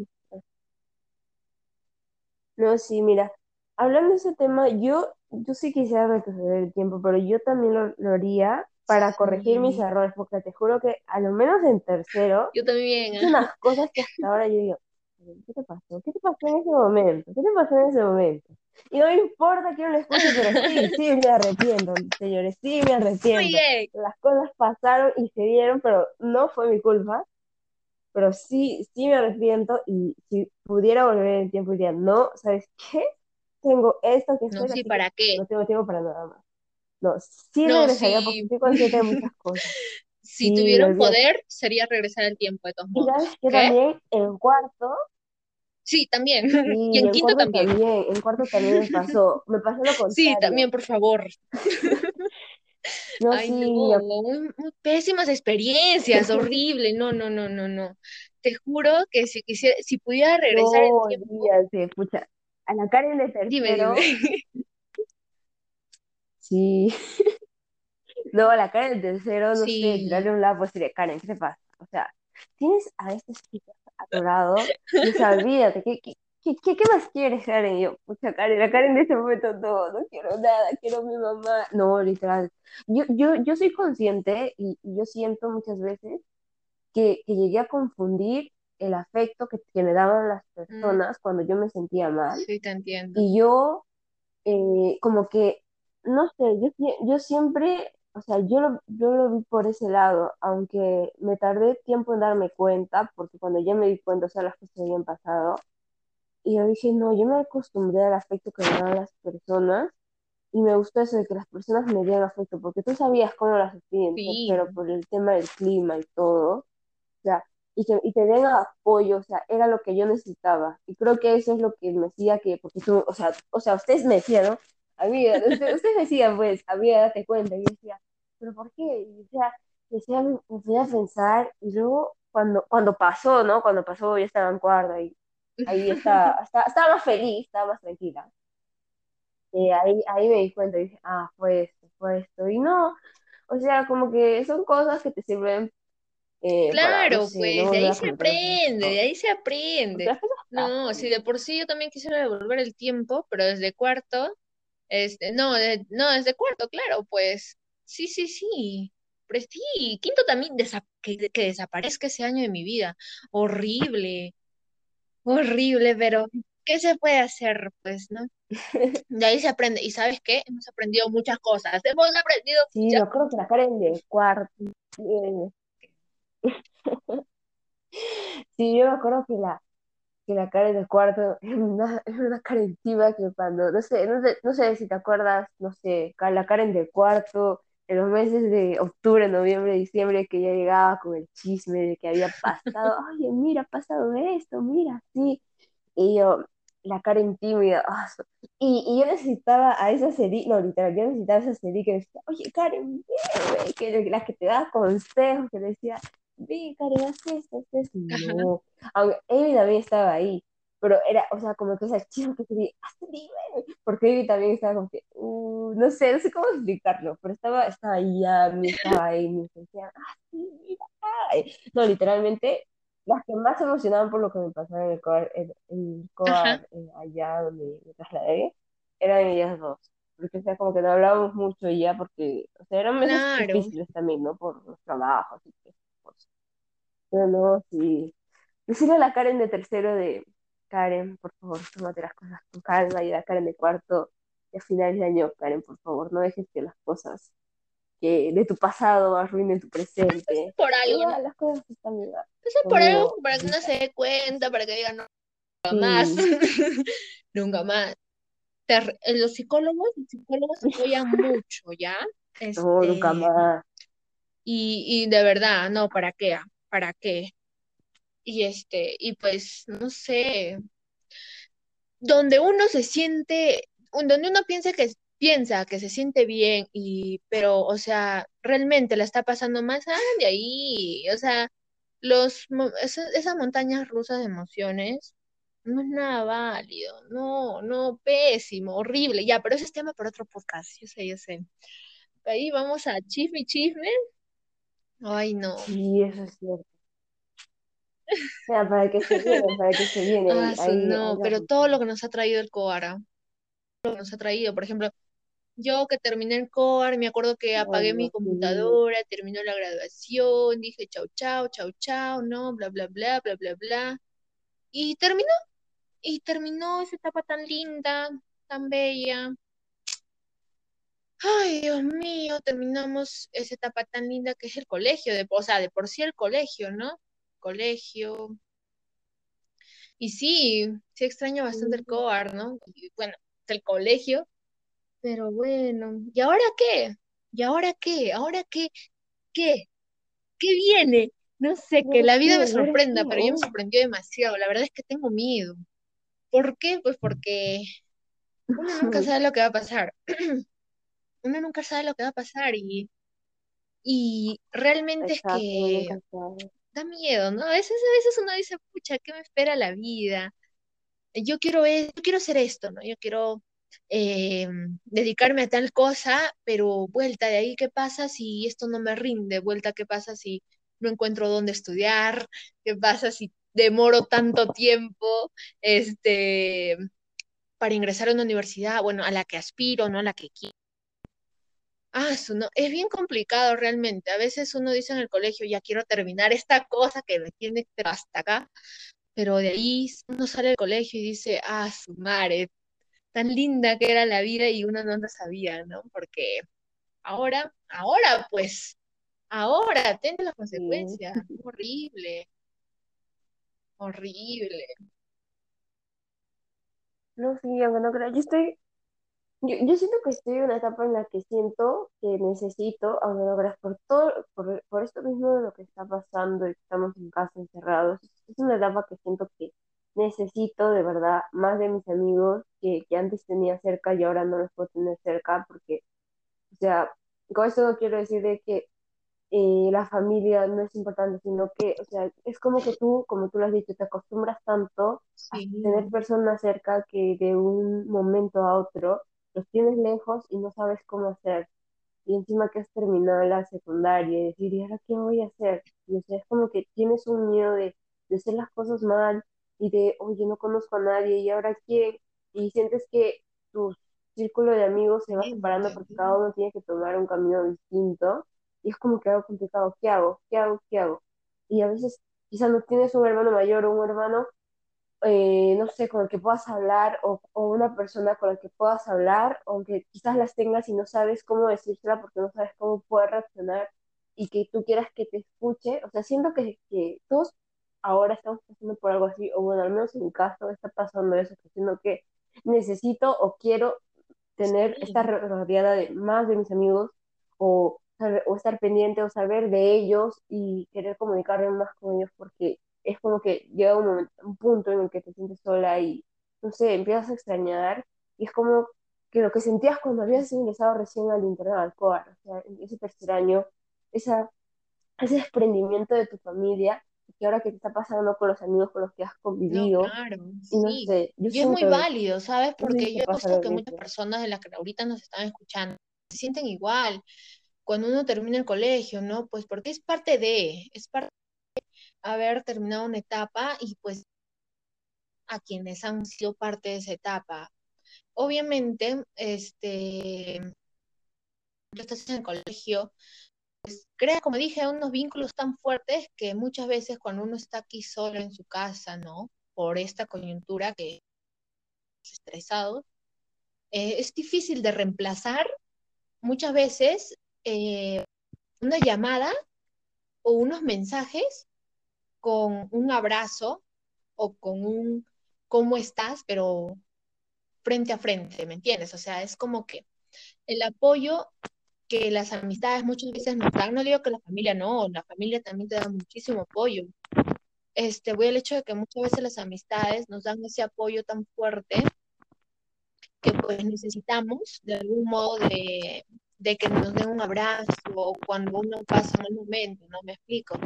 No, sí, mira, hablando de ese tema, yo, yo sí quisiera retroceder el tiempo, pero yo también lo, lo haría para corregir mis errores, porque te juro que a lo menos en tercero, yo también, unas cosas que hasta ahora yo digo, ¿qué te pasó? ¿Qué te pasó en ese momento? ¿Qué te pasó en ese momento? Y no me importa que no lo escuche, pero sí, sí me arrepiento, señores, sí me arrepiento. Las cosas pasaron y se dieron, pero no fue mi culpa. Pero sí, sí me arrepiento y si pudiera volver en el tiempo diría, no, ¿sabes qué? Tengo esto que hacer. No, sí, ¿para qué? No tengo tiempo para nada más. No, sí regresaría porque estoy consciente de muchas cosas. si tuviera un poder, sería regresar al tiempo de todos modos. Y que también en cuarto. Sí, también. y en, quinto también. En cuarto también me pasó. Me pasó lo contrario. Sí, también, por favor. no, Ay, sí. No, muy, pésimas experiencias, horrible. No, no, no, no, no. Te juro que si quisiera, si pudiera regresar no, el tiempo. Escucha. A la Karen de tercero. Dime, Sí. No, la cara del tercero, no sé, tirarle un lado, pues diré, Karen, ¿qué te pasa? O sea, tienes a esta chica atorado. Y se olvídate, ¿qué, qué, qué, qué más quieres, Karen? Y yo, pucha, Karen, la Karen de ese momento no, no quiero nada, quiero a mi mamá. No, literal. Yo, yo, yo soy consciente y, y yo siento muchas veces que, que llegué a confundir el afecto que, que me daban las Mm, personas cuando yo me sentía mal. sí, te entiendo. Y yo, eh, como que, no sé, yo, yo siempre, o sea, yo lo, yo lo vi por ese lado, aunque me tardé tiempo en darme cuenta, porque cuando ya me di cuenta, o sea, las cosas habían pasado, y yo dije, no, yo me acostumbré al afecto que me daban las personas, y me gustó eso de que las personas me dieran afecto, porque tú sabías cómo las sentí en Sí, tercero por el tema del clima y todo sea, y que y te den apoyo, o sea, era lo que yo necesitaba. Y creo que eso es lo que me decía que, porque tú, o sea, o sea, ustedes me decían, ¿no? Amiga, ustedes, ustedes me decían, pues, amiga, date cuenta. Y yo decía, ¿pero por qué? Y decía, decía, me me a pensar, y luego, cuando, cuando pasó, ¿no? Cuando pasó, yo estaba en cuarta, y ahí estaba, estaba más feliz, estaba más tranquila. Y ahí, ahí me di cuenta y dije, ah, fue esto, fue esto. Y no, o sea, como que son cosas que te sirven eh, para, claro, no pues de volver ahí se aprende, de ahí se aprende. No, si pasan. de por sí yo también quisiera devolver el tiempo, pero desde cuarto, este, no, de- no, desde cuarto, claro, pues, sí, sí, sí. Pero sí, quinto también desa- que, que desaparezca ese año de mi vida. Horrible, horrible, pero ¿qué se puede hacer? Pues, ¿no? De ahí se aprende. ¿Y sabes qué? Hemos aprendido muchas cosas. Hemos aprendido Sí, muchas me acuerdo que la Karen de cuarto. sí, yo me acuerdo que la, que la Karen de cuarto es una, es una Karen que cuando, no sé, no sé, no sé si te acuerdas, no sé, la Karen de cuarto, en los meses de octubre, noviembre, diciembre, que ya llegaba con el chisme de que había pasado, oye, mira, ha pasado esto, mira, sí. Y yo, la Karen tímida, ah, so- y, y yo necesitaba a esa Celi, no, literal, yo necesitaba a esa Celi que decía, oye, Karen, ve", que la que te da consejos, que decía, ve, Karen, haz esto, haz esto. No, aunque Amy también estaba ahí, pero era, o sea, como que esa chica que haz Celi, ve", porque Amy también estaba como que, uh, no sé, no sé cómo explicarlo, pero estaba, estaba ahí, Amy, estaba Amy, que decía, ah, sí, mira, ay". No, literalmente las que más se emocionaban por lo que me pasaba en el coar, en, en el eh, allá donde me trasladé, eran ellas dos. Porque, o sea, como que no hablábamos mucho ya, porque, o sea, eran meses Claro. difíciles también, ¿no? Por los trabajos y pues, pues. Pero no, sí. Decirle a la Karen de tercero de, Karen, por favor, tómate las cosas con calma, y a Karen de cuarto, y a finales de año, Karen, por favor, no dejes que las cosas que de tu pasado arruinen tu presente. Por algo, ¿no? Las cosas están igual Eso por algo para que uno se dé cuenta, para que diga no, nunca más, nunca más. Eh, los psicólogos, los psicólogos apoyan mucho, ¿ya? no, nunca Este, más. y, y de verdad, no, ¿para qué? ¿Para qué? Y este, y pues, no sé, donde uno se siente, donde uno piensa que piensa que se siente bien y pero o sea, realmente la está pasando más ah, de ahí, o sea, los mo- esa- esas montañas rusas de emociones no es nada válido, no, no, pésimo, horrible, ya, pero ese es tema para otro podcast, yo sé, yo sé. Ahí vamos a chisme chisme. Ay, no. Sí, eso es cierto. Mira, para que se viene, para que se viene, Ah, ahí, no, pero todo lo que nos ha traído el Coara, lo que nos ha traído, por ejemplo, Yo que terminé el core, me acuerdo que Ay, apagué mi sí. computadora, terminó la graduación, dije chau, chau, chau, chau, no, bla, bla, bla, bla, bla, bla. Y terminó, y terminó esa etapa tan linda, tan bella. Ay, Dios mío, terminamos esa etapa tan linda que es el colegio, de, o sea, de por sí el colegio, ¿no? Colegio. Y sí, sí extraño bastante el core, ¿no? Y bueno, el colegio, pero bueno, ¿y ahora qué? ¿Y ahora qué? ¿Ahora qué? ¿Qué? ¿Qué viene? No sé, ¿Y que la vida me ¿Y ahora sorprenda, pero ya me sorprendió demasiado. La verdad es que tengo miedo. ¿Por qué? Pues porque uno nunca sabe lo que va a pasar. Uno nunca sabe lo que va a pasar y, y realmente es exacto, que. Miedo, ¿no? A veces, a veces uno dice, pucha, ¿qué me espera la vida? Yo quiero, e- yo quiero hacer esto, ¿no? Yo quiero eh, dedicarme a tal cosa, pero vuelta de ahí, ¿qué pasa si esto no me rinde? Vuelta, ¿qué pasa si no encuentro dónde estudiar? ¿Qué pasa si demoro tanto tiempo, este, para ingresar a una universidad, bueno, a la que aspiro, no a la que quiero. Ah, eso no, es bien complicado realmente. A veces uno dice en el colegio, ya quiero terminar esta cosa que me tiene hasta acá, pero de ahí uno sale del colegio y dice, ah, su madre, tan linda que era la vida y uno no lo sabía, ¿no? Porque ahora, ahora pues, ahora, tiene las consecuencias, horrible, horrible. No, sí, aunque no creo, yo estoy, yo, yo siento que estoy en una etapa en la que siento que necesito, creas, por todo, por, por esto mismo de lo que está pasando y que estamos en casa encerrados, es una etapa que siento que necesito de verdad más de mis amigos que, que antes tenía cerca y ahora no los puedo tener cerca porque, o sea, con esto no quiero decir de que eh, la familia no es importante, sino que, o sea, es como que tú, como tú lo has dicho, te acostumbras tanto a tener personas cerca que de un momento a otro los tienes lejos y no sabes cómo hacer. Y encima que has terminado la secundaria y decir, ¿y ahora qué voy a hacer? Y o sea, es como que tienes un miedo de, de hacer las cosas mal y de, oye, no conozco a nadie y ahora quién. Y sientes que tu círculo de amigos se va separando porque cada uno tiene que tomar un camino distinto. Y es como que algo complicado. ¿Qué hago? ¿Qué hago? ¿Qué hago? Y a veces quizás no tienes un hermano mayor o un hermano eh, no sé, con el que puedas hablar o, o una persona con la que puedas hablar, aunque quizás las tengas y no sabes cómo decírsela porque no sabes cómo puede reaccionar y que tú quieras que te escuche. O sea, siento que, que todos ahora estamos pasando por algo así, o bueno, al menos en mi caso está pasando eso, que siento que necesito o quiero tener, estar Sí, rodeada de más de mis amigos o, o estar pendiente o saber de ellos y querer comunicarme más con ellos porque es como que llega un momento, un punto en el que te sientes sola y, no sé, empiezas a extrañar y es como que lo que sentías cuando habías ingresado recién al internado al COAR, o sea, ese tercer año, esa, ese desprendimiento de tu familia, que ahora que te está pasando con los amigos con los que has no, convivido, claro, y no sí. sé, yo Y es muy válido, ¿sabes? no sé Porque yo lo que muchas personas de las que ahorita nos están escuchando se sienten igual cuando uno termina el colegio, ¿no? Pues porque es parte de, es parte haber terminado una etapa y pues a quienes han sido parte de esa etapa. Obviamente, este, tú estás en el colegio, crea, como dije, unos vínculos tan fuertes que muchas veces cuando uno está aquí solo en su casa, ¿no? Por esta coyuntura que es estresado, eh, es difícil de reemplazar muchas veces eh, una llamada o unos mensajes con un abrazo o con un ¿cómo estás? pero frente a frente, ¿me entiendes? O sea, es como que el apoyo que las amistades muchas veces nos dan, no digo que la familia no, la familia también te da muchísimo apoyo. Este, voy al hecho de que muchas veces las amistades nos dan ese apoyo tan fuerte que pues necesitamos de algún modo de, de que nos den un abrazo o cuando uno pasa un momento, ¿no? Me explico.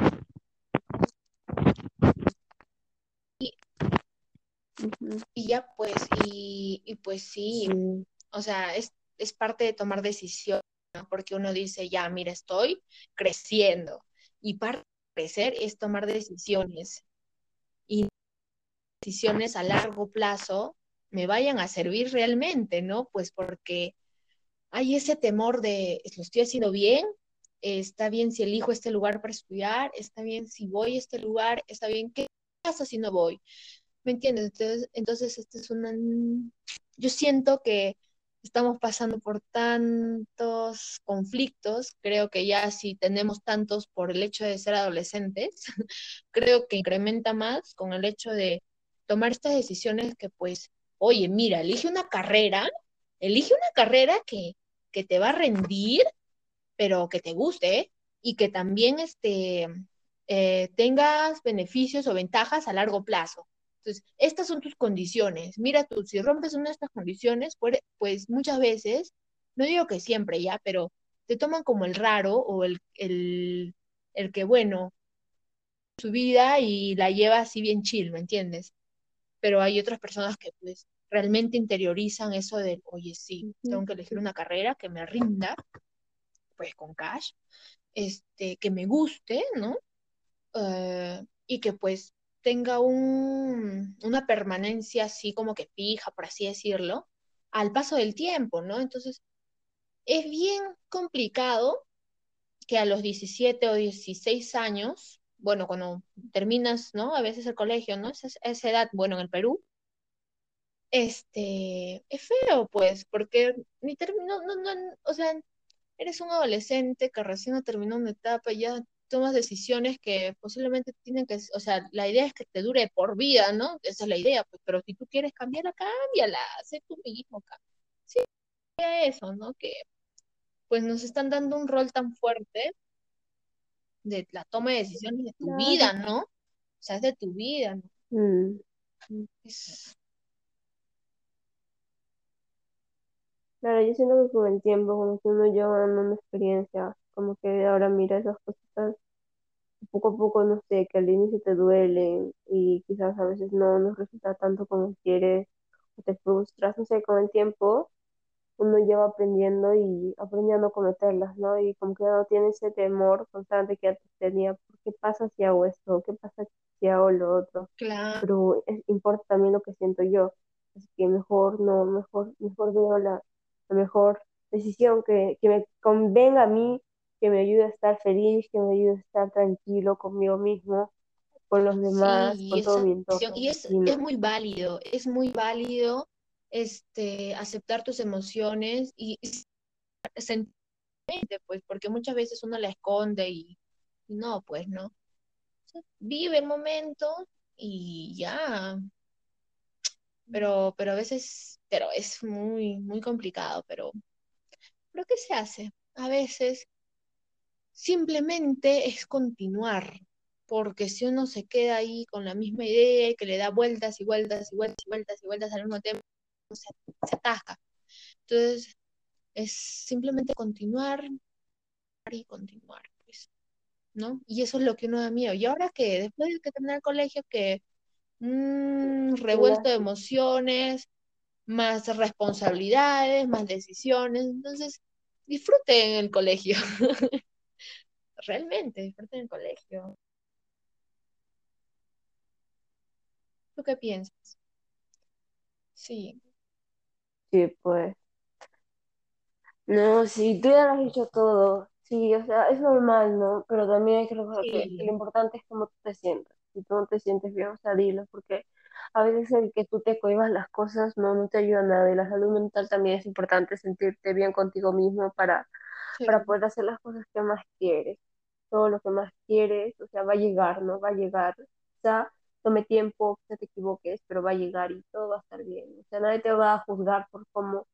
Y ya pues, y, pues sí, Sí. o sea, es, es parte de tomar decisiones, porque uno dice, ya, mira, estoy creciendo y parte de crecer es tomar decisiones y decisiones a largo plazo me vayan a servir realmente, ¿no? Pues porque hay ese temor de, ¿lo estoy haciendo bien? ¿Está bien si elijo este lugar para estudiar? ¿Está bien si voy a este lugar? ¿Está bien qué pasa si no voy? ¿Me entiendes? Entonces, entonces este es una... Yo siento que estamos pasando por tantos conflictos, creo que ya si tenemos tantos por el hecho de ser adolescentes, creo que incrementa más con el hecho de tomar estas decisiones que pues, oye, mira, elige una carrera, elige una carrera que, que te va a rendir, pero que te guste y que también este, eh, tengas beneficios o ventajas a largo plazo. Entonces, estas son tus condiciones. Mira tú, si rompes una de estas condiciones, pues, pues muchas veces, no digo que siempre ya, pero te toman como el raro o el, el, el que, bueno, su vida y la lleva así bien chill, ¿me entiendes? Pero hay otras personas que pues realmente interiorizan eso de, oye, sí, tengo que elegir una carrera que me rinda, pues con cash, este, que me guste, ¿no? Uh, y que pues tenga un, una permanencia así como que fija, por así decirlo, al paso del tiempo, ¿no? Entonces, es bien complicado que a los 17 o 16 años, bueno, cuando terminas, ¿no? A veces el colegio, ¿no? Esa, esa edad, bueno, en el Perú, este, es feo, pues, porque ni terminó, no, no, o sea, eres un adolescente que recién ha terminado una etapa y ya tomas decisiones que posiblemente tienen que, o sea, la idea es que te dure por vida, ¿no? Esa es la idea, pues, pero si tú quieres cambiarla, cámbiala, sé tú mismo, sí, eso, ¿no? Que pues nos están dando un rol tan fuerte de la toma de decisiones de tu vida, ¿no? O sea, es de tu vida, ¿no? Mm. Claro, yo siento que con el tiempo, como que uno lleva una experiencia, como que ahora mira esas cositas, poco a poco, no sé, que al inicio te duelen y quizás a veces no nos resulta tanto como quieres, o te frustras, no sé, con el tiempo uno lleva aprendiendo y aprendiendo a cometerlas, ¿no? Y como que no tiene ese temor constante que antes tenía, ¿qué pasa si hago esto? ¿Qué pasa si hago lo otro? Claro. Pero importa también lo que siento yo, así que mejor no, mejor, mejor veo la, mejor decisión que, que me convenga a mí, que me ayude a estar feliz, que me ayude a estar tranquilo conmigo mismo, con los demás, con todo mi entorno. Y es, es muy válido, es muy válido este, aceptar tus emociones y, sentir, pues, porque muchas veces uno la esconde y, no, pues, ¿no? vive el momento y ya. Pero, pero a veces, pero es muy, muy complicado, pero, pero ¿qué se hace? A veces simplemente es continuar, porque si uno se queda ahí con la misma idea y que le da vueltas y vueltas y vueltas y vueltas y vueltas al mismo tiempo, se, atasca. Entonces, es simplemente continuar y continuar, pues, ¿no? Y eso es lo que uno da miedo. Y ahora que después de que terminar el colegio, que un revuelto de emociones, más responsabilidades, más decisiones, entonces disfruten el colegio. Realmente, disfruten el colegio. ¿Tú qué piensas? Sí. Sí, pues. No, sí, tú ya lo has dicho todo. Sí, o sea, es normal, ¿no? Pero también hay que recordar que, lo importante es cómo tú te sientes. Si tú no te sientes bien, o sea, dilo, porque a veces el que tú te cohibas las cosas no, no te ayuda a nada. Y la salud mental también es importante sentirte bien contigo mismo para, para poder hacer las cosas que más quieres. Todo lo que más quieres, o sea, va a llegar, ¿no? Va a llegar. Sea, tome tiempo, que te equivoques, pero va a llegar y todo va a estar bien. O sea, nadie te va a juzgar por cómo,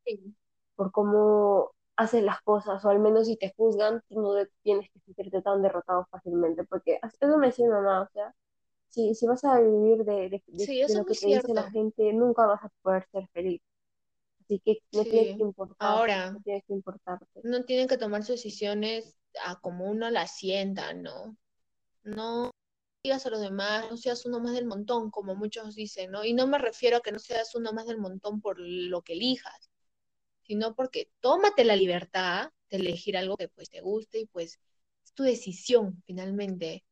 por cómo haces las cosas, o al menos si te juzgan, no tienes que sentirte tan derrotado fácilmente, porque eso me decía mi mamá, o sea, si, si vas a vivir de, de, lo que te dice la gente, nunca vas a poder ser feliz. Así que no tienes que importar. Ahora, no tienes que importarte. No tienen que tomar sus decisiones a como uno la sienta, ¿no? No digas a los demás, no seas uno más del montón, como muchos dicen, ¿no? Y no me refiero a que no seas uno más del montón por lo que elijas, sino porque tómate la libertad de elegir algo que pues te guste y pues es tu decisión finalmente.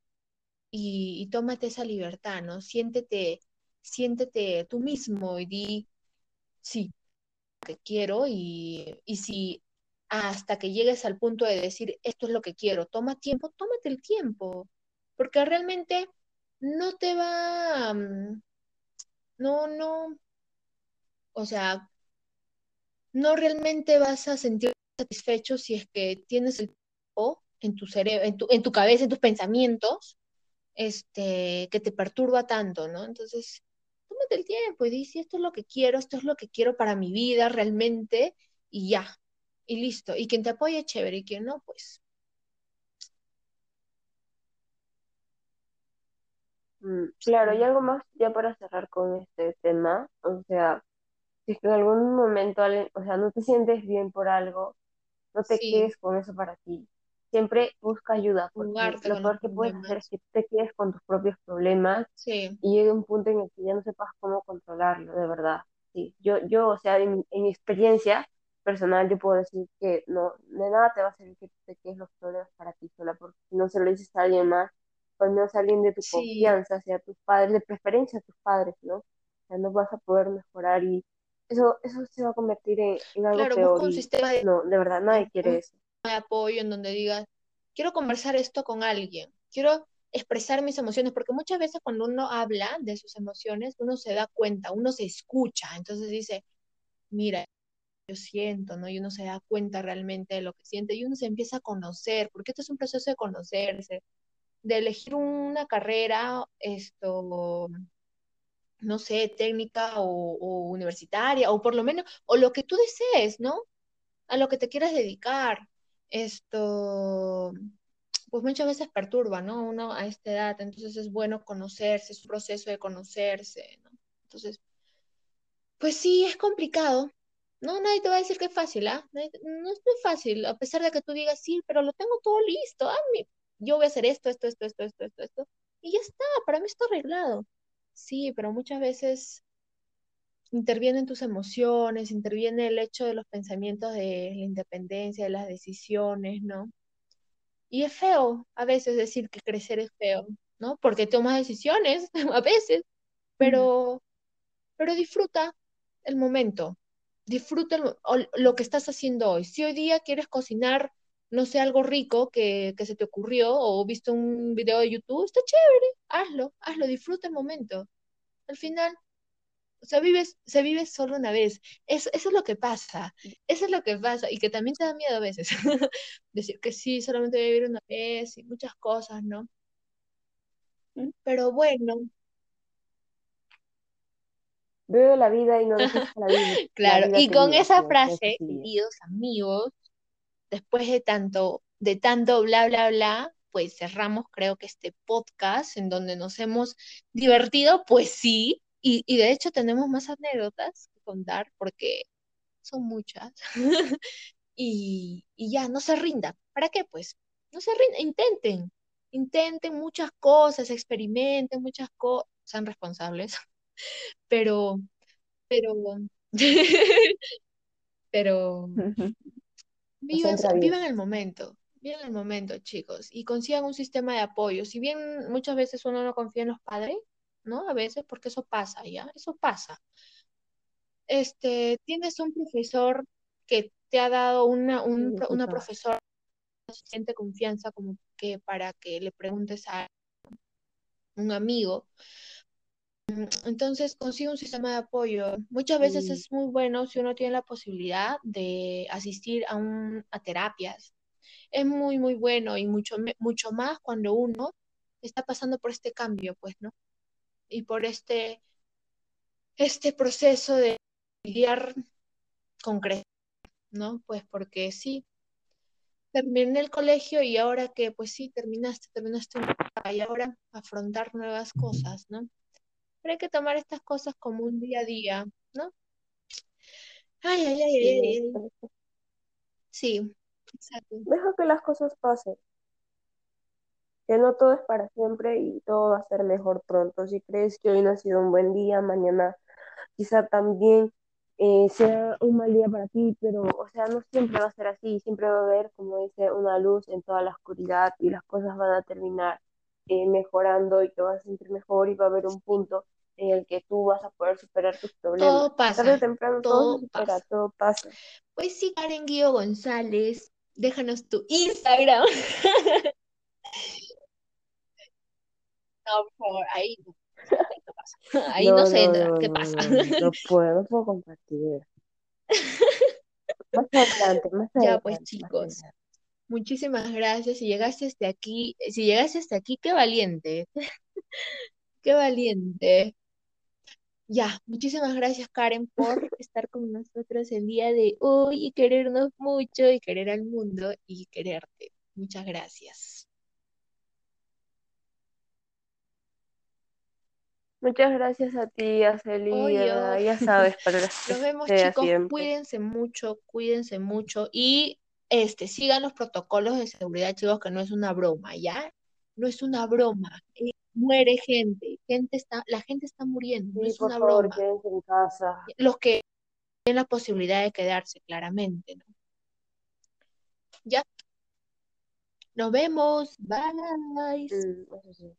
Y, tómate esa libertad, ¿no? Siéntete, siéntete tú mismo y di, sí, que quiero y, y si hasta que llegues al punto de decir, esto es lo que quiero, toma tiempo, tómate el tiempo porque realmente no te va, mm, no, no, o sea, no realmente vas a sentir satisfecho si es que tienes el tiempo en tu cerebro, en tu, en tu cabeza, en tus pensamientos, este, que te perturba tanto, ¿no? Entonces, tómate el tiempo y di, esto es lo que quiero, esto es lo que quiero para mi vida realmente, y ya, y listo. Y quien te apoye, chévere, y quien no, pues Mm, claro, y algo más ya para cerrar con este tema, o sea, si es que en algún momento, o sea, no te sientes bien por algo, no te quedes con eso para ti. Siempre busca ayuda, porque lo peor que puedes hacer es que te quedes con tus propios problemas y llegue un punto en el que ya no sepas cómo controlarlo, de verdad. Sí, yo, yo o sea, en, mi experiencia personal, yo puedo decir que no, de nada te va a servir que te quedes los problemas para ti sola, porque si no se lo dices a alguien más, al menos alguien de tu confianza, sea tus padres, de preferencia a tus padres, ¿no? O sea, no vas a poder mejorar y eso, eso se va a convertir en, algo claro, peor. un sistema de, no, de verdad, nadie quiere eso. De apoyo en donde digas, quiero conversar esto con alguien, quiero expresar mis emociones, porque muchas veces cuando uno habla de sus emociones, uno se da cuenta, uno se escucha, entonces dice, mira, yo siento, ¿no? Y uno se da cuenta realmente de lo que siente y uno se empieza a conocer, porque esto es un proceso de conocerse, de elegir una carrera, esto, no sé, técnica o, universitaria, o por lo menos, o lo que tú desees, ¿no? A lo que te quieras dedicar. Esto, pues muchas veces perturba, ¿no? Uno a esta edad, entonces es bueno conocerse, es un proceso de conocerse, ¿no? Entonces, pues sí, es complicado. No, nadie te va a decir que es fácil, ¿ah? No es muy fácil, a pesar de que tú digas, sí, pero lo tengo todo listo, ah, yo voy a hacer esto, esto, esto, esto, esto, esto, esto, y ya está, para mí está arreglado. Sí, pero muchas veces intervienen tus emociones, interviene el hecho de los pensamientos de la independencia, de las decisiones, ¿no? Y es feo a veces decir que crecer es feo, ¿no? Porque tomas decisiones a veces, pero, pero disfruta el momento, disfruta lo que estás haciendo hoy. Si hoy día quieres cocinar, no sé, algo rico que, que se te ocurrió o viste un video de YouTube, está chévere, hazlo, hazlo, disfruta el momento. Al final, o sea, vives, se vive solo una vez. Eso, eso es lo que pasa. Eso es lo que pasa. Y que también te da miedo a veces. Decir que sí, solamente voy a vivir una vez y muchas cosas, ¿no? Mm. Pero bueno. Vive la vida y no dejes la vida. claro, y con esa frase, queridos amigos, después de tanto, de tanto bla, bla, bla, pues cerramos creo que este podcast en donde nos hemos divertido, pues sí, y, de hecho tenemos más anécdotas que contar porque son muchas. y, ya, no se rindan. ¿Para qué? Pues no se rindan, intenten, intenten muchas cosas, experimenten muchas cosas, sean responsables, pero, pero, pero, vivan, vivan el momento, vivan el momento, chicos, y consigan un sistema de apoyo. Si bien muchas veces uno no confía en los padres, ¿no? A veces, porque eso pasa, ¿ya? Eso pasa. Este, tienes un profesor que te ha dado una, una profesora suficiente confianza como que para que le preguntes a un amigo. Entonces consigue un sistema de apoyo. Muchas veces es muy bueno si uno tiene la posibilidad de asistir a, un, a terapias. Es muy, muy bueno y mucho, mucho más cuando uno está pasando por este cambio, pues, ¿no? y por este, este proceso de lidiar con crecer, ¿no? Pues porque sí, terminé el colegio y ahora que, pues sí, terminaste, terminaste y ahora afrontar nuevas cosas, ¿no? Pero hay que tomar estas cosas como un día a día, ¿no? Ay, ay, ay, ay, ay. Sí, exacto. Deja que las cosas pasen que no todo es para siempre y todo va a ser mejor pronto. Si crees que hoy no ha sido un buen día, mañana quizá también eh, sea un mal día para ti, pero, o sea, no siempre va a ser así, siempre va a haber, como dice, una luz en toda la oscuridad y las cosas van a terminar eh, mejorando y te vas a sentir mejor y va a haber un punto en el que tú vas a poder superar tus problemas. Todo pasa. Tarde o temprano todo, pasa. todo pasa. Pues sí, Karen Guido González, déjanos tu Instagram. No, por favor, ahí no. Ahí no, sé qué pasa. No, puedo, no puedo compartir. Más adelante, más adelante. Ya pues chicos, muchísimas gracias. Si llegaste hasta aquí, si llegaste hasta aquí, qué valiente. qué valiente. Ya, muchísimas gracias Karen por estar con nosotros el día de hoy y querernos mucho y querer al mundo y quererte. Muchas gracias. Muchas gracias a ti, a Celia. Ya sabes, para Nos vemos, chicos. Cuídense mucho, cuídense mucho. Y este, sigan los protocolos de seguridad, chicos, que no es una broma, ¿ya? No es una broma. Eh, muere gente. gente está, la gente está muriendo. no es una broma. en casa. Los que tienen la posibilidad de quedarse, claramente, ¿no? ¿Ya? Nos vemos. Bye. Mm, eso sí.